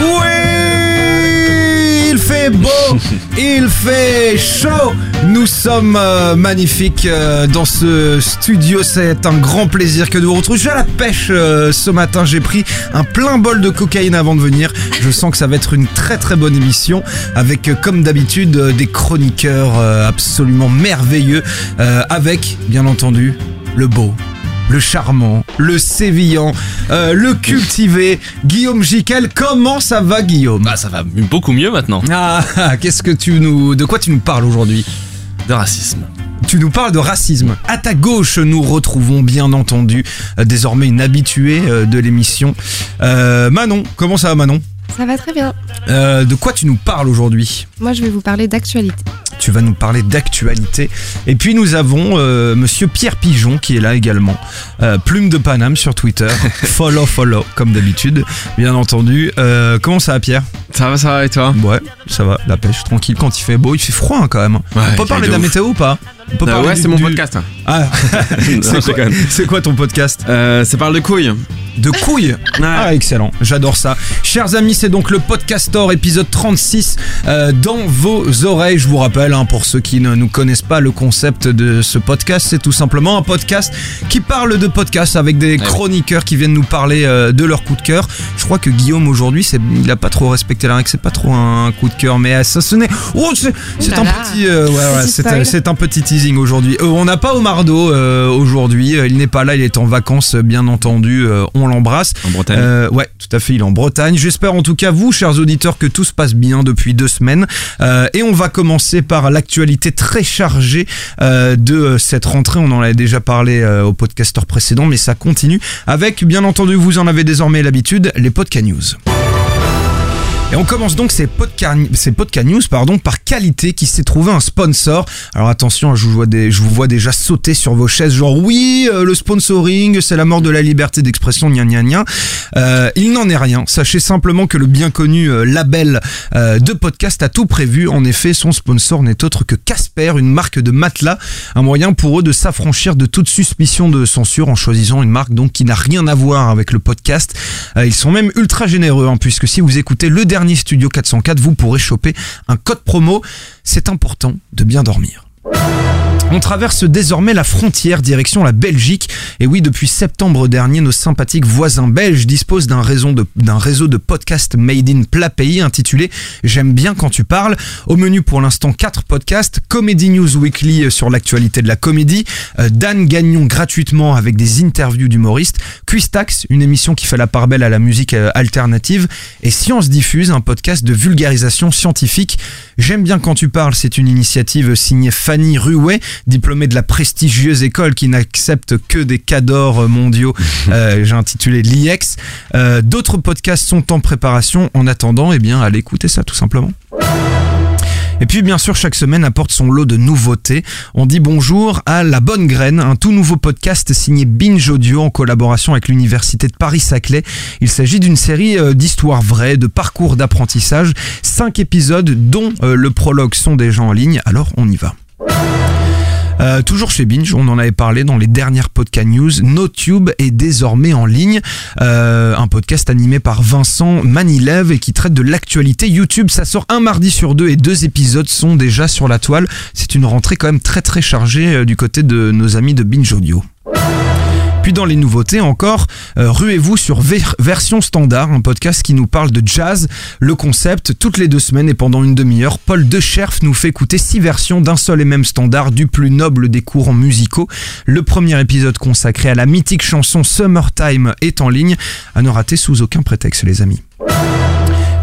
Oui, il fait beau, il fait chaud. Nous sommes euh, magnifiques euh, dans ce studio. C'est un grand plaisir que de vous retrouver. Je suis à la pêche euh, ce matin. J'ai pris un plein bol de cocaïne avant de venir. Je sens que ça va être une très très bonne émission avec, comme d'habitude, des chroniqueurs absolument merveilleux. avec, bien entendu, le beau, le charmant, le sévillant, euh, le cultivé, Guillaume Jiquel. Comment ça va, Guillaume? Bah ça va beaucoup mieux maintenant. Ah, qu'est-ce que tu nous, de quoi tu nous parles aujourd'hui? De racisme. Tu nous parles de racisme. À ta gauche, nous retrouvons bien entendu euh, désormais une habituée euh, de l'émission, Euh, Manon. Comment ça va, Manon? Ça va très bien. Euh, De quoi tu nous parles aujourd'hui? Moi, je vais vous parler d'actualité. Tu vas nous parler d'actualité. Et puis nous avons euh, Monsieur Pierre Pigeon qui est là également. Euh, Plume de Paname sur Twitter. follow, follow, comme d'habitude, bien entendu. Euh, comment ça va, Pierre? Ça va, ça va et toi? Ouais, ça va, la pêche, tranquille. Quand il fait beau, il fait froid hein, quand même. On peut parler de la ouf. météo ou pas? On peut Euh, parler Ouais, du- c'est mon du- podcast. Ah, Non, c'est quoi, déconne. c'est quoi ton podcast Euh, ça parle de couilles. De couilles Ah, excellent, j'adore ça. Chers amis, c'est donc le Podcastor, épisode 36, euh, dans vos oreilles. Je vous rappelle, hein, pour ceux qui ne nous connaissent pas, le concept de ce podcast, c'est tout simplement un podcast qui parle de podcast avec des oui. chroniqueurs qui viennent nous parler euh, de leur coup de cœur. Je crois que Guillaume, aujourd'hui, c'est, il a pas trop respecté la règle, c'est pas trop un coup de cœur, mais euh, ça n'est. Oh, c'est, c'est là un là. petit. euh, ouais, ouais, Petit c'est, spoil. un- c'est un petit teasing aujourd'hui. Euh, on n'a pas Omardo euh, aujourd'hui, Euh, il n'est pas là, il est en vacances, euh, bien entendu, euh, on l'embrasse. En Bretagne. Ouais, tout à fait, il est en Bretagne. J'espère en tout cas, vous, chers auditeurs, que tout se passe bien depuis deux semaines. Et on va commencer par l'actualité très chargée de cette rentrée. On en avait déjà parlé au podcasteur précédent, mais ça continue avec, bien entendu, vous en avez désormais l'habitude, les podcast news. Et on commence donc ces podcast, ces news pardon, par qualité qui s'est trouvé un sponsor. Alors attention, je vous, vois déjà sauter sur vos chaises, genre oui, euh, le sponsoring, c'est la mort de la liberté d'expression, gna gna gna. Euh, il n'en est rien. Sachez simplement que le bien connu euh, label de podcast a tout prévu. En effet, son sponsor n'est autre que Casper, une marque de matelas, un moyen pour eux de s'affranchir de toute suspicion de censure en choisissant une marque donc qui n'a rien à voir avec le podcast. Ils sont même ultra généreux hein, puisque si vous écoutez le dernier Studio 404, vous pourrez choper un code promo. C'est important de bien dormir. On traverse désormais la frontière direction la Belgique. Et oui, depuis septembre dernier, nos sympathiques voisins belges disposent d'un réseau de, podcasts made in plat pays intitulé J'aime bien quand tu parles. Au menu pour l'instant, quatre podcasts. Comedy News Weekly sur l'actualité de la comédie. Euh, Dan Gagnon gratuitement avec des interviews d'humoristes. Quistax, une émission qui fait la part belle à la musique euh, alternative. Et Science Diffuse, un podcast de vulgarisation scientifique. J'aime bien quand tu parles, c'est une initiative signée Fanny Ruet, diplômée de la prestigieuse école qui n'accepte que des cadors mondiaux. Euh, J'ai intitulé l'IEX. Euh, D'autres podcasts sont en préparation. En attendant, eh bien, allez écouter ça tout simplement. Et puis bien sûr, chaque semaine apporte son lot de nouveautés. On dit bonjour à La Bonne Graine, un tout nouveau podcast signé Binge Audio en collaboration avec l'Université de Paris-Saclay. Il s'agit d'une série euh, d'histoires vraies, de parcours d'apprentissage. Cinq épisodes dont le prologue sont déjà en ligne, alors on y va. Euh, toujours chez Binge, on en avait parlé dans les dernières podcast news. NoTube est désormais en ligne, Euh, un podcast animé par Vincent Manilev et qui traite de l'actualité YouTube. Ça sort un mardi sur deux et deux épisodes sont déjà sur la toile. C'est une rentrée quand même très très chargée euh, du côté de nos amis de Binge Audio. Puis dans les nouveautés encore, euh, ruez-vous sur Ver- Version Standard, un podcast qui nous parle de jazz. Le concept, toutes les deux semaines et pendant une demi-heure, Paul Decherf nous fait écouter six versions d'un seul et même standard du plus noble des courants musicaux. Le premier épisode consacré à la mythique chanson Summertime est en ligne, à ne rater sous aucun prétexte les amis.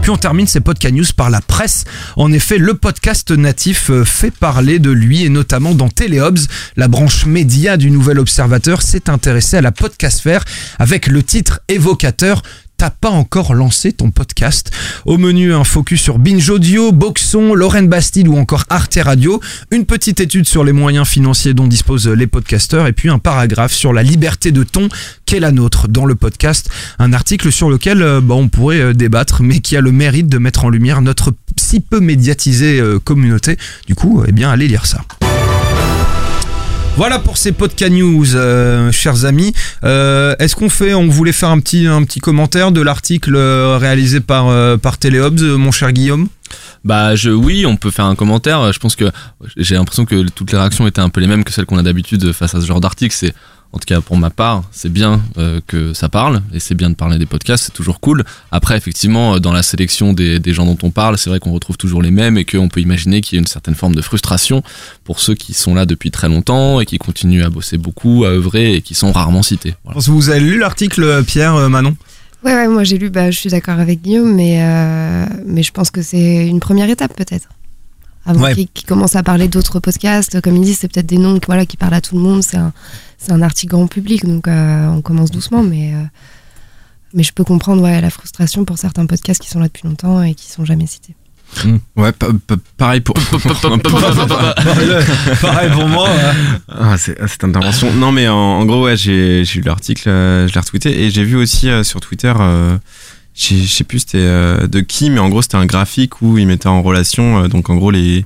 Puis on termine ces podcast news par la presse. En effet, le podcast natif euh, fait parler de lui et notamment dans Téléobs, la branche média du Nouvel Observateur s'est intéressée à la podcastfère avec le titre évocateur T'as pas encore lancé ton podcast Au menu, un focus sur Binge Audio, Boxon, Lorraine Bastide ou encore Arte Radio, une petite étude sur les moyens financiers dont disposent les podcasteurs et puis un paragraphe sur la liberté de ton qu'est la nôtre dans le podcast. Un article sur lequel euh, bah, on pourrait euh, débattre mais qui a le mérite de mettre en lumière notre si peu médiatisée euh, communauté. Du coup, eh bien, allez lire ça. Voilà pour ces podcast news, euh, chers amis. Euh, Est-ce qu'on fait, on voulait faire un petit, commentaire de l'article euh, réalisé par, euh, mon cher Guillaume? Bah je oui, on peut faire un commentaire. Je pense que j'ai l'impression que toutes les réactions étaient un peu les mêmes que celles qu'on a d'habitude face à ce genre d'article. C'est en tout cas pour ma part, c'est bien euh, que ça parle et c'est bien de parler des podcasts, c'est toujours cool. Après effectivement, euh, dans la sélection des, des gens dont on parle, c'est vrai qu'on retrouve toujours les mêmes et qu'on peut imaginer qu'il y a une certaine forme de frustration pour ceux qui sont là depuis très longtemps et qui continuent à bosser beaucoup, à œuvrer et qui sont rarement cités. Voilà. Vous avez lu l'article, euh, Pierre, euh, Manon? Ouais, ouais, moi j'ai lu, bah, je suis d'accord avec Guillaume, mais, euh, mais je pense que c'est une première étape peut-être. Avant Ouais. qu'il commence à parler d'autres podcasts, comme il dit, c'est peut-être des noms qui, voilà, qui parlent à tout le monde, c'est un, c'est un article grand public, donc euh, on commence doucement, mais, euh, mais je peux comprendre ouais, la frustration pour certains podcasts qui sont là depuis longtemps et qui sont jamais cités. Ouais, pa- pa- pareil pour. Pareil pour moi. Ah, c'est- ah, cette intervention. Non, mais en, en gros, ouais, j'ai lu l'article, euh, je l'ai retweeté et j'ai vu aussi euh, sur Twitter, euh, je sais plus c'était euh, de qui, mais en gros c'était un graphique où il mettait en relation, euh, donc en gros les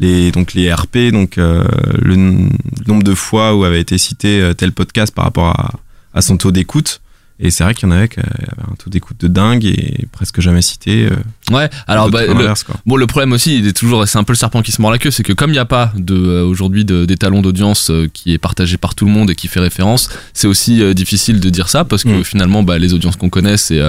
les donc les RP, donc euh, le, le nombre de fois où avait été cité euh, tel podcast par rapport à, à son taux d'écoute. Et c'est vrai qu'il y en avait qui avaient un taux d'écoute de dingue et presque jamais cité. euh, Ouais, alors bah, le. Bon, le problème aussi, il est toujours, c'est un peu le serpent qui se mord la queue, c'est que comme il n'y a pas de euh, aujourd'hui d'étalon d'audience euh, qui est partagé par tout le monde et qui fait référence, c'est aussi euh, difficile de dire ça parce que Mm. finalement, bah, les audiences qu'on connaît, c'est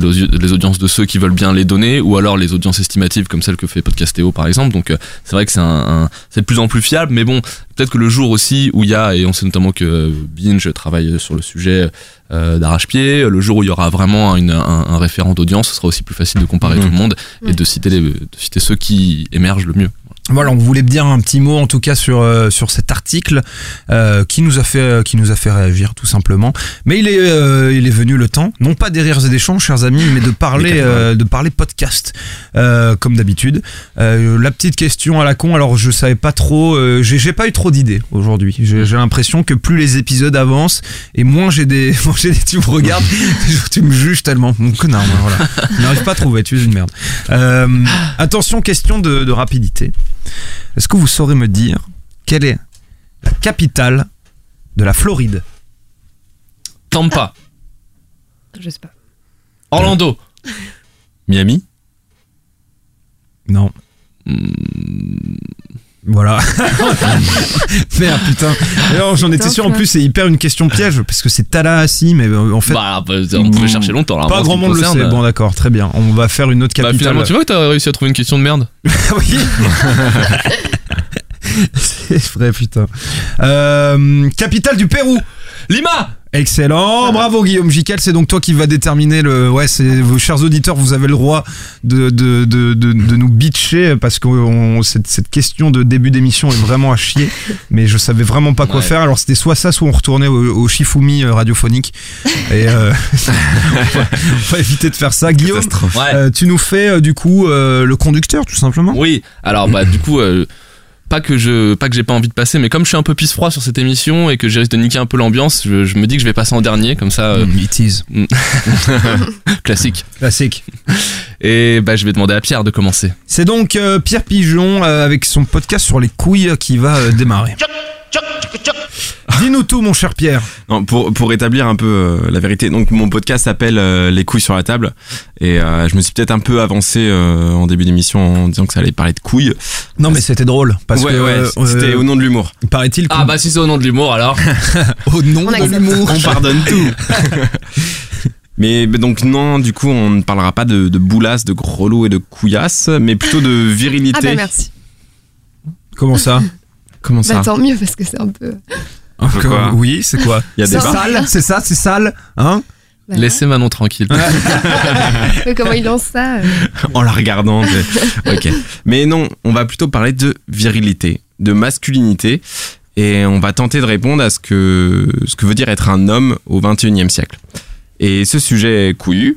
les audiences de ceux qui veulent bien les donner, ou alors les audiences estimatives comme celle que fait Podcastéo par exemple. Donc c'est vrai que c'est un, un- c'est de plus en plus fiable, mais bon, peut-être que le jour aussi où il y a, et on sait notamment que Binge travaille sur le sujet euh, d'arrache-pied, le jour où il y aura vraiment une- un, un référent d'audience, ce sera aussi plus facile de comparer Mhm. tout le monde et Ouais. de citer, les, de citer ceux qui émergent le mieux. Voilà, on voulait dire un petit mot en tout cas sur euh, sur cet article euh, qui nous a fait euh, qui nous a fait réagir tout simplement. Mais il est euh, il est venu le temps, non pas des rires et des chants, chers amis, mais de parler euh, de parler podcast euh, comme d'habitude. Euh, la petite question à la con. Alors je savais pas trop, euh, j'ai j'ai pas eu trop d'idées aujourd'hui. J'ai j'ai l'impression que plus les épisodes avancent et moins j'ai des moins j'ai des tu me regardes, tu me juges tellement, mon connard. voilà, je n'arrive pas à trouver. Tu es une merde. Euh, attention, question de, de rapidité. Est-ce que vous saurez me dire quelle est la capitale de la Floride? Tampa, Je sais pas. Orlando, Miami? Non. Voilà. Merde, putain. Alors, j'en étais sûr. En plus, c'est hyper une question piège parce que c'est Tallahassee, mais euh, en fait, bah, bah, on pouvait chercher longtemps là. pas ce grand monde le sait. Bon, d'accord, très bien. On va faire une autre Bah, capitale. finalement, tu vois que t'as réussi à trouver une question de merde. oui. c'est vrai, putain. Euh, capitale du Pérou. Lima Excellent, bravo Guillaume Jiquel, c'est donc toi qui va déterminer le. Ouais, c'est vos chers auditeurs, vous avez le droit de de, de, de, de nous bitcher parce que on- cette, cette question de début d'émission est vraiment à chier, mais je savais vraiment pas quoi Ouais. faire. Alors c'était soit ça, soit on retournait au, au Shifumi euh, radiophonique. Et euh, on, va, on va éviter de faire ça. Guillaume, euh, tu nous fais euh, du coup euh, le conducteur tout simplement. Oui, alors bah du coup, euh, pas que je, pas que j'ai pas envie de passer, mais comme je suis un peu pisse froid sur cette émission et que j'ai risque de niquer un peu l'ambiance, je, je me dis que je vais passer en dernier, comme ça, euh, Mm, it is. classique. Classique. Et bah je vais demander à Pierre de commencer. C'est donc euh, Pierre Pigeon euh, avec son podcast sur les couilles qui va euh, démarrer. Dis-nous tout, mon cher Pierre. Non, pour, pour établir un peu euh, la vérité, donc mon podcast s'appelle euh, Les couilles sur la table et euh, je me suis peut-être un peu avancé euh, en début d'émission en disant que ça allait parler de couilles. Non, mais c'était drôle parce ouais, que ouais, euh, c'était euh, au nom de l'humour. paraît-il Ah bah si c'est au nom de l'humour alors. au nom On de l'humour. On pardonne tout. Mais mais donc non, du coup, on ne parlera pas de, de boulasse, de grelot et de couillasse, mais plutôt de virilité. Ah bah merci. Comment ça? Comment ça Bah tant mieux parce que c'est un peu. quoi Oui, c'est quoi Il y a des C'est Ça- sale, c'est ça, c'est sale, hein Bah, Laissez Manon tranquille. Comment il lance ça euh. en la regardant. tu- ok. Mais non, on va plutôt parler de virilité, de masculinité, et on va tenter de répondre à ce que ce que veut dire être un homme au 21e siècle. Et ce sujet couillu,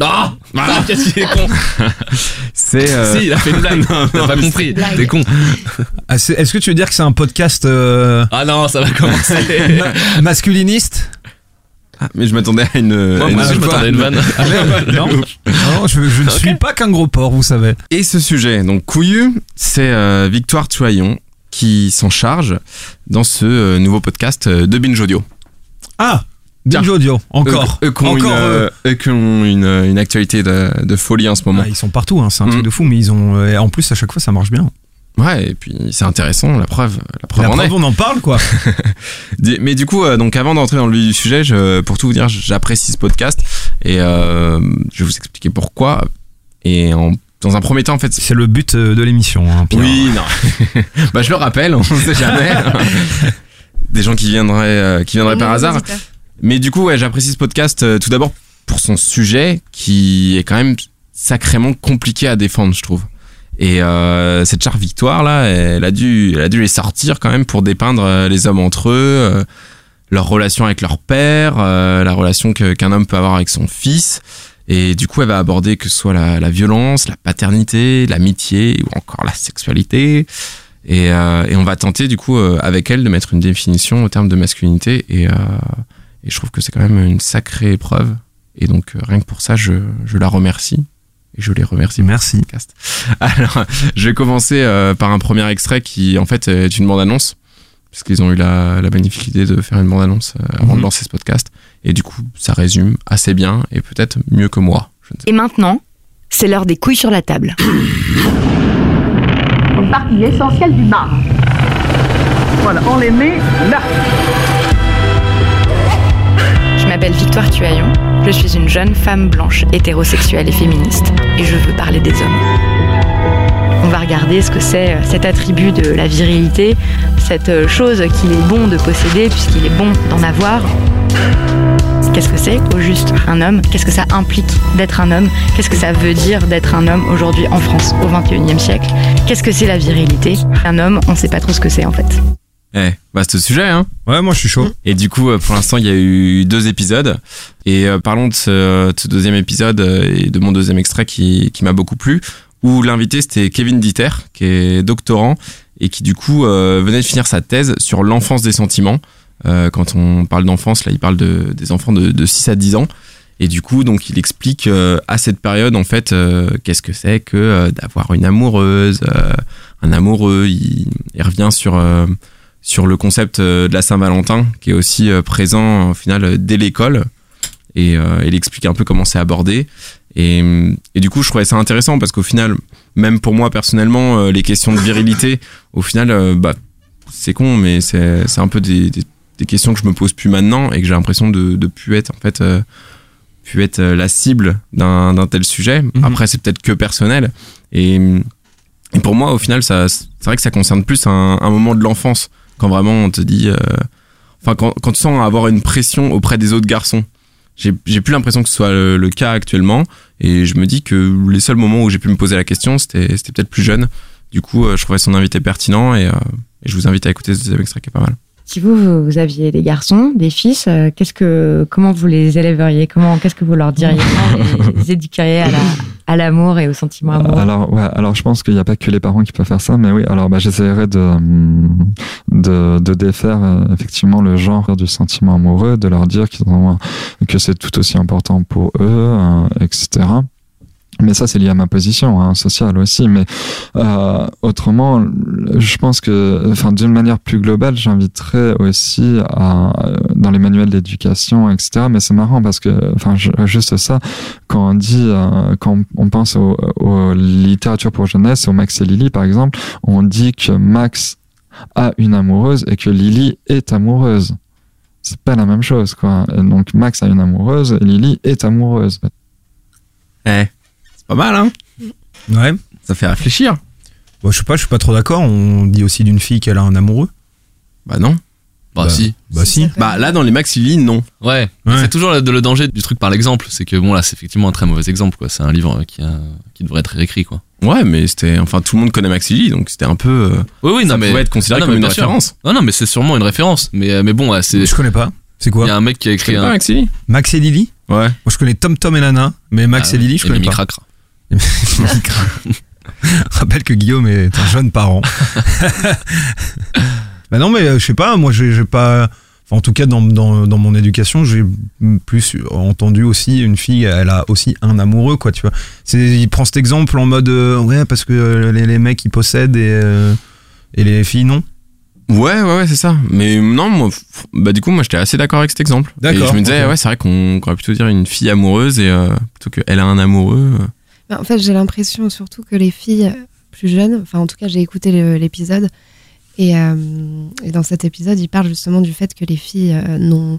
Ah Ah, qu'est-ce qu'il est con c'est euh, Si, il a fait une blague. Non, T'as non, pas compris. T'es con. Ah, c'est- Est-ce que tu veux dire que c'est un podcast euh, Ah non, ça va commencer. ma- masculiniste? Ah, mais je m'attendais à une. Moi, à une- moi aussi, je m'attendais à une vanne. Ah, merde, non, non, je, je ne suis pas qu'un gros porc, vous savez. Et ce sujet, donc couillu, c'est euh, Victoire Tuaillon qui s'en charge dans ce euh, nouveau podcast euh, de Binge Audio. Ah. Binge Audio, encore. Eux, eux qui ont, encore une, euh, eux qui ont une, une actualité de, de folie en ce moment. Ah, ils sont partout, hein, c'est un Mm. truc de fou, mais ils ont. euh, en plus, à chaque fois, ça marche bien. Ouais, et puis c'est intéressant, la preuve, la preuve La en preuve, est. on en parle, quoi. Mais du coup, euh, donc avant d'entrer dans le vif du sujet, je, pour tout vous dire, j'apprécie ce podcast et euh, je vais vous expliquer pourquoi. Et en- dans un premier temps, en fait, c'est- le but euh, de l'émission, hein, Pierre. oui, non. bah je le rappelle, on sait jamais. Des gens qui viendraient, euh, qui viendraient par hasard. Mais du coup, ouais, j'apprécie ce podcast euh, tout d'abord pour son sujet qui est quand même sacrément compliqué à défendre, je trouve. Et euh, cette chère victoire là, elle a dû, elle a dû les sortir quand même pour dépeindre euh, les hommes entre eux, euh, leur relation avec leur père, euh, la relation que- qu'un homme peut avoir avec son fils. Et du coup, elle va aborder que ce soit la, la violence, la paternité, l'amitié ou encore la sexualité. Et, et on va tenter du coup avec elle de mettre une définition au terme de masculinité. Et, et je trouve que c'est quand même une sacrée épreuve. Et donc euh, rien que pour ça, je, je la remercie. Et je les remercie. pour Merci. Alors, je vais commencer euh, par un premier extrait qui en fait est une bande-annonce. Parce qu'ils ont eu la, la magnifique idée de faire une bande-annonce euh, avant Mhm. de lancer ce podcast. Et du coup, ça résume assez bien et peut-être mieux que moi. Je ne sais Et maintenant, c'est l'heure des couilles sur la table. une partie essentielle du marbre. Voilà, on les met là. M'appelle Victoire Tuaillon, je suis une jeune femme blanche, hétérosexuelle et féministe, et je veux parler des hommes. On va regarder ce que c'est euh, cet attribut de la virilité, cette euh, chose qu'il est bon de posséder puisqu'il est bon d'en avoir. Qu'est-ce que c'est au juste un homme? Qu'est-ce que ça implique d'être un homme? Qu'est-ce que ça veut dire d'être un homme aujourd'hui en France au XXIe siècle? Qu'est-ce que c'est la virilité? Un homme, on sait pas trop ce que c'est en fait. Eh, vaste sujet, hein Ouais, moi, je suis chaud. Et du coup, euh, pour l'instant, il y a eu deux épisodes. Et euh, parlons de ce, de ce deuxième épisode euh, et de mon deuxième extrait qui, qui m'a beaucoup plu, où l'invité c'était Kevin Dieter, qui est doctorant et qui du coup euh, venait de finir sa thèse sur l'enfance des sentiments. Euh, quand on parle d'enfance, là, il parle de, des enfants de, de 6 à 10 ans. Et du coup, donc, il explique euh, à cette période, en fait, euh, qu'est-ce que c'est que euh, d'avoir une amoureuse, euh, un amoureux. Il, il revient sur euh, sur le concept euh, de la Saint-Valentin, qui est aussi euh, présent au final euh, dès l'école. Et euh, il explique un peu comment c'est abordé. Et, et du coup, je trouvais ça intéressant parce qu'au final, même pour moi personnellement, les questions de virilité, au final, bah, c'est con, mais c'est un peu des, des, des questions que je me pose plus maintenant et que j'ai l'impression de, de plus être en fait euh, plus être la cible d'un tel sujet. Mhm. Après, c'est peut-être que personnel. Et, et pour moi, au final, c'est vrai que ça concerne plus un, un moment de l'enfance quand vraiment on te dit, euh, enfin quand, quand tu sens avoir une pression auprès des autres garçons. J'ai j'ai plus l'impression que ce soit le, le cas actuellement et je me dis que les seuls moments où j'ai pu me poser la question, c'était c'était peut-être plus jeune. Du coup, euh, je trouvais son invité pertinent et, euh, et je vous invite à écouter ce deuxième extrait qui est pas mal. Si vous, vous, aviez des garçons, des fils, euh, qu'est-ce que, comment vous les élèveriez? Comment, qu'est-ce que vous leur diriez? Comment vous les éduqueriez à la, à l'amour et au sentiment amoureux Alors, ouais, alors je pense qu'il n'y a pas que les parents qui peuvent faire ça, mais oui, alors bah, j'essaierai de, hum, de, de défaire euh, effectivement le genre du sentiment amoureux, de leur dire qu'ils ont, que c'est tout aussi important pour eux, euh, etc. Mais ça, c'est lié à ma position hein, sociale aussi. Mais euh, autrement, je pense que, enfin, d'une manière plus globale, j'inviterais aussi à, dans les manuels d'éducation, etc. Mais c'est marrant parce que, enfin, juste ça, quand on dit, euh, quand on pense aux, littératures pour jeunesse, au Max et Lily par exemple, on dit que Max a une amoureuse et que Lily est amoureuse. C'est pas la même chose, quoi. Donc Max a une amoureuse et Lily est amoureuse. C'est pas mal, hein Ouais. Ça fait réfléchir. Bon, je sais pas, je suis pas trop d'accord. On dit aussi d'une fille qu'elle a un amoureux. Bah non. Bah, Bah, si. Bah si. Bah là, dans les Max Lily, non. Ouais. Ouais. C'est toujours le, le danger du truc par l'exemple. C'est que bon, là, c'est effectivement un très mauvais exemple, quoi. C'est un livre qui, a- qui devrait être réécrit, quoi. Ouais, mais c'était, enfin, tout le monde connaît Max Lily, donc c'était un peu, euh, Oui, oui, ça non, mais. pouvait être considéré Ah, non, comme mais une bien sûr. référence. Non, non, mais c'est sûrement une référence. Mais, euh, mais bon, ouais, c'est. Je connais pas. C'est Il y quoi a un mec qui a Tu écrit connais pas un. Max Lily Max et Lily Ouais. Moi, je connais Tom Tom et Nana, mais Max Ah, et Lily, je et connais Mimi pas. Cracra. Rappelle que Guillaume est un jeune parent. bah non, mais euh, je sais pas, moi j'ai pas. Enfin, en tout cas, dans, dans, dans mon éducation, j'ai plus entendu aussi une fille, elle a aussi un amoureux, quoi, tu vois. Il prend cet exemple en mode, euh, ouais, parce que euh, les, les mecs ils possèdent et, euh, et les filles non? Ouais, ouais, ouais, c'est ça. Mais non, moi, bah du coup, moi, j'étais assez d'accord avec cet exemple. D'accord, Et je me disais, ouais, c'est vrai qu'on aurait plutôt dire une fille amoureuse et euh, plutôt qu'elle a un amoureux. Mais en fait, j'ai l'impression surtout que les filles plus jeunes, enfin en tout cas j'ai écouté l'épisode, et, euh, et dans cet épisode, il parle justement du fait que les filles euh, n'ont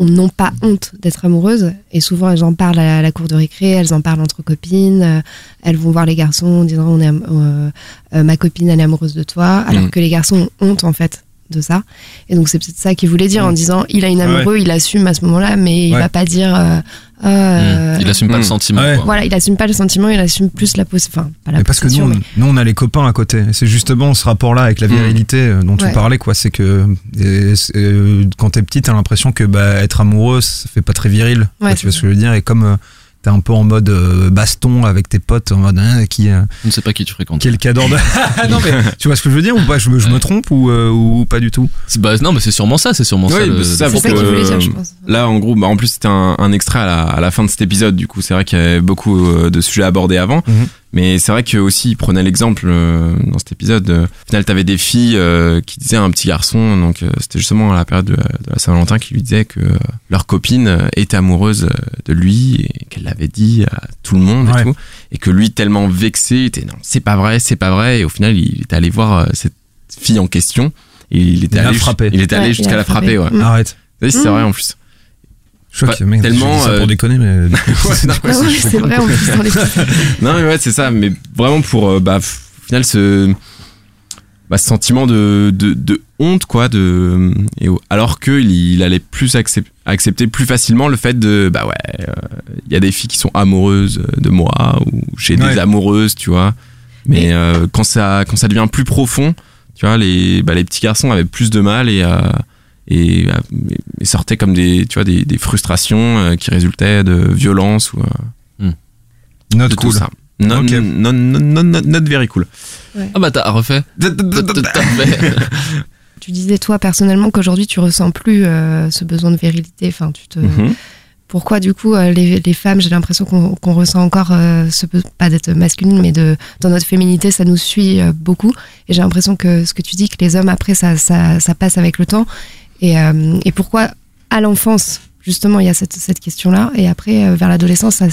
on- n'ont pas honte d'être amoureuses, et souvent elles en parlent à la cour de récré, elles en parlent entre copines, euh, elles vont voir les garçons en disant on est, ma copine elle est amoureuse de toi, alors Mhm. que les garçons ont honte en fait de ça. Et donc c'est peut-être ça qu'il voulait dire en disant il a une Ah ouais. amoureux, il assume à ce moment-là, mais il Ouais. va pas dire euh, euh, Mmh. Il assume pas Hmm. le sentiment. Ouais. quoi. voilà, il assume pas le sentiment, il assume plus la possession. Enfin, pas la Mais parce que nous, mais- nous, on a les copains à côté. C'est justement ce rapport-là avec la Mm. virilité euh, dont tu Ouais. parlais, quoi. C'est que et euh, quand t'es petit, t'as l'impression que bah, être amoureux, ça fait pas très viril. Ouais, tu vois ce que je veux dire? Et comme euh, t'es un peu en mode euh, baston avec tes potes, en mode hein, qui, euh, Je ne sais pas qui tu fréquentes. qui est le cadre de. non, mais tu vois ce que je veux dire ou pas? Je, me- je me trompe ou, euh, ou pas du tout? Bah, non, mais c'est sûrement ça, c'est sûrement Ouais, ça. bah, ça, que- dire, je pense? Là, en gros, bah, en plus, c'était un, un extrait à la, à la fin de cet épisode. Du coup, c'est vrai qu'il y avait beaucoup euh, de sujets abordés avant. Mhm. Mais c'est vrai que aussi, il prenait l'exemple euh, dans cet épisode. euh, au final, t'avais des filles euh, qui disaient à un petit garçon, donc euh, c'était justement à la période de, de la Saint-Valentin, qui lui disait que euh, leur copine était amoureuse de lui et qu'elle l'avait dit à tout le monde Ouais. et tout. Et que lui, tellement vexé, il était non, c'est pas vrai, c'est pas vrai. Et au final, il était allé voir euh, cette fille en question. Et il était Il allé, il était allé Ouais, jusqu'à la frapper, ouais. Arrête. C'est Mm. vrai en plus. Je crois Pas que tellement, ça euh, pour déconner, mais. Ouais, non, ouais, c'est vrai plus dans les Non, mais ouais, c'est ça. Mais vraiment pour, euh, bah, au final, ce, bah, ce sentiment de, de, de honte, quoi, de, et, alors que il, il allait plus accep- accepter plus facilement le fait de, bah ouais, euh, il y a des filles qui sont amoureuses de moi ou j'ai Ouais. des amoureuses, tu vois. Mais euh, quand ça, quand ça devient plus profond, tu vois, les, bah, les petits garçons avaient plus de mal et, euh, et, euh, et sortaient comme des, tu vois, des, des frustrations euh, qui résultaient de violence ou euh, Not de cool. tout ça. Non, Ok. non, non, non, non, not very cool. Ah bah, t'as refait. Tu disais toi personnellement qu'aujourd'hui tu ressens plus euh, ce besoin de virilité. Enfin, tu te. Mhm. Pourquoi du coup euh, les, les femmes, j'ai l'impression qu'on qu'on ressent encore euh, ce be- pas d'être masculine, mais de dans notre féminité, ça nous suit euh, beaucoup. Et j'ai l'impression que ce que tu dis, que les hommes après ça ça, ça passe avec le temps. Et, euh, et pourquoi à l'enfance justement il y a cette, cette question là, et après euh, vers l'adolescence ça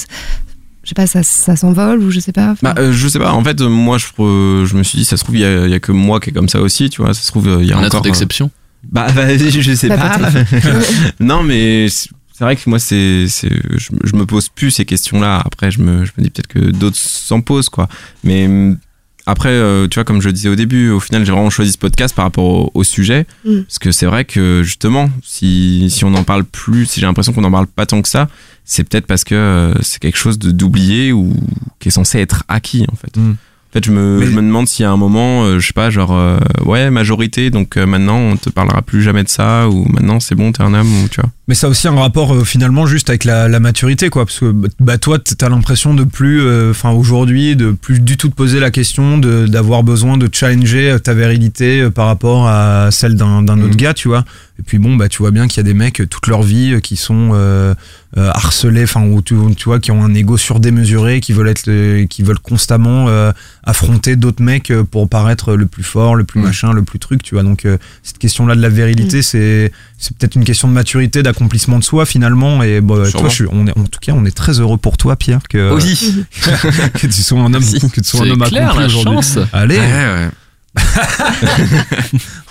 je sais pas, ça, ça s'envole ou je sais pas. Bah, euh, je sais pas, en fait, euh, moi, je, euh, je me suis dit, ça se trouve, il y a, il y a que moi qui est comme ça aussi, tu vois, ça se trouve, il y a Un encore. euh, d'exception. Bah, bah, je, je sais Bah, pas. non, mais c'est vrai que moi, c'est, c'est, je, je me pose plus ces questions-là. Après, je me, je me dis peut-être que d'autres s'en posent, quoi. Mais après, euh, tu vois, comme je le disais au début, au final, j'ai vraiment choisi ce podcast par rapport au, au sujet. Mm. Parce que c'est vrai que, justement, si, si on en parle plus, si j'ai l'impression qu'on en parle pas tant que ça, c'est peut-être parce que euh, c'est quelque chose de d'oublié ou qui est censé être acquis, en fait. Mm. En fait, je me, Mais- je me demande s'il y a un moment, euh, je sais pas, genre, euh, ouais, majorité, donc euh, maintenant on te parlera plus jamais de ça, ou maintenant c'est bon, t'es un homme, ou tu vois. Mais ça a aussi un rapport finalement juste avec la, la maturité quoi parce que bah toi t'as l'impression de plus enfin aujourd'hui de plus du tout te poser la question d'avoir besoin de challenger ta virilité par rapport à celle d'un d'un autre Mhm. gars tu vois et puis bon bah tu vois bien qu'il y a des mecs euh, toute leur vie euh, qui sont euh, euh, harcelés enfin ou tu, tu vois qui ont un ego surdémesuré qui veulent être le- qui veulent constamment euh, affronter d'autres mecs pour paraître le plus fort le plus machin le plus truc tu vois donc euh, cette question là de la virilité c'est c'est peut-être une question de maturité, d'accomplissement de soi finalement. Et bon, Sûrement. toi, je suis, on est, en tout cas, on est très heureux pour toi, Pierre, que, que tu sois un homme, Merci. que tu sois un C'est homme clair, accompli la aujourd'hui. chance. Allez, Ouais, ouais.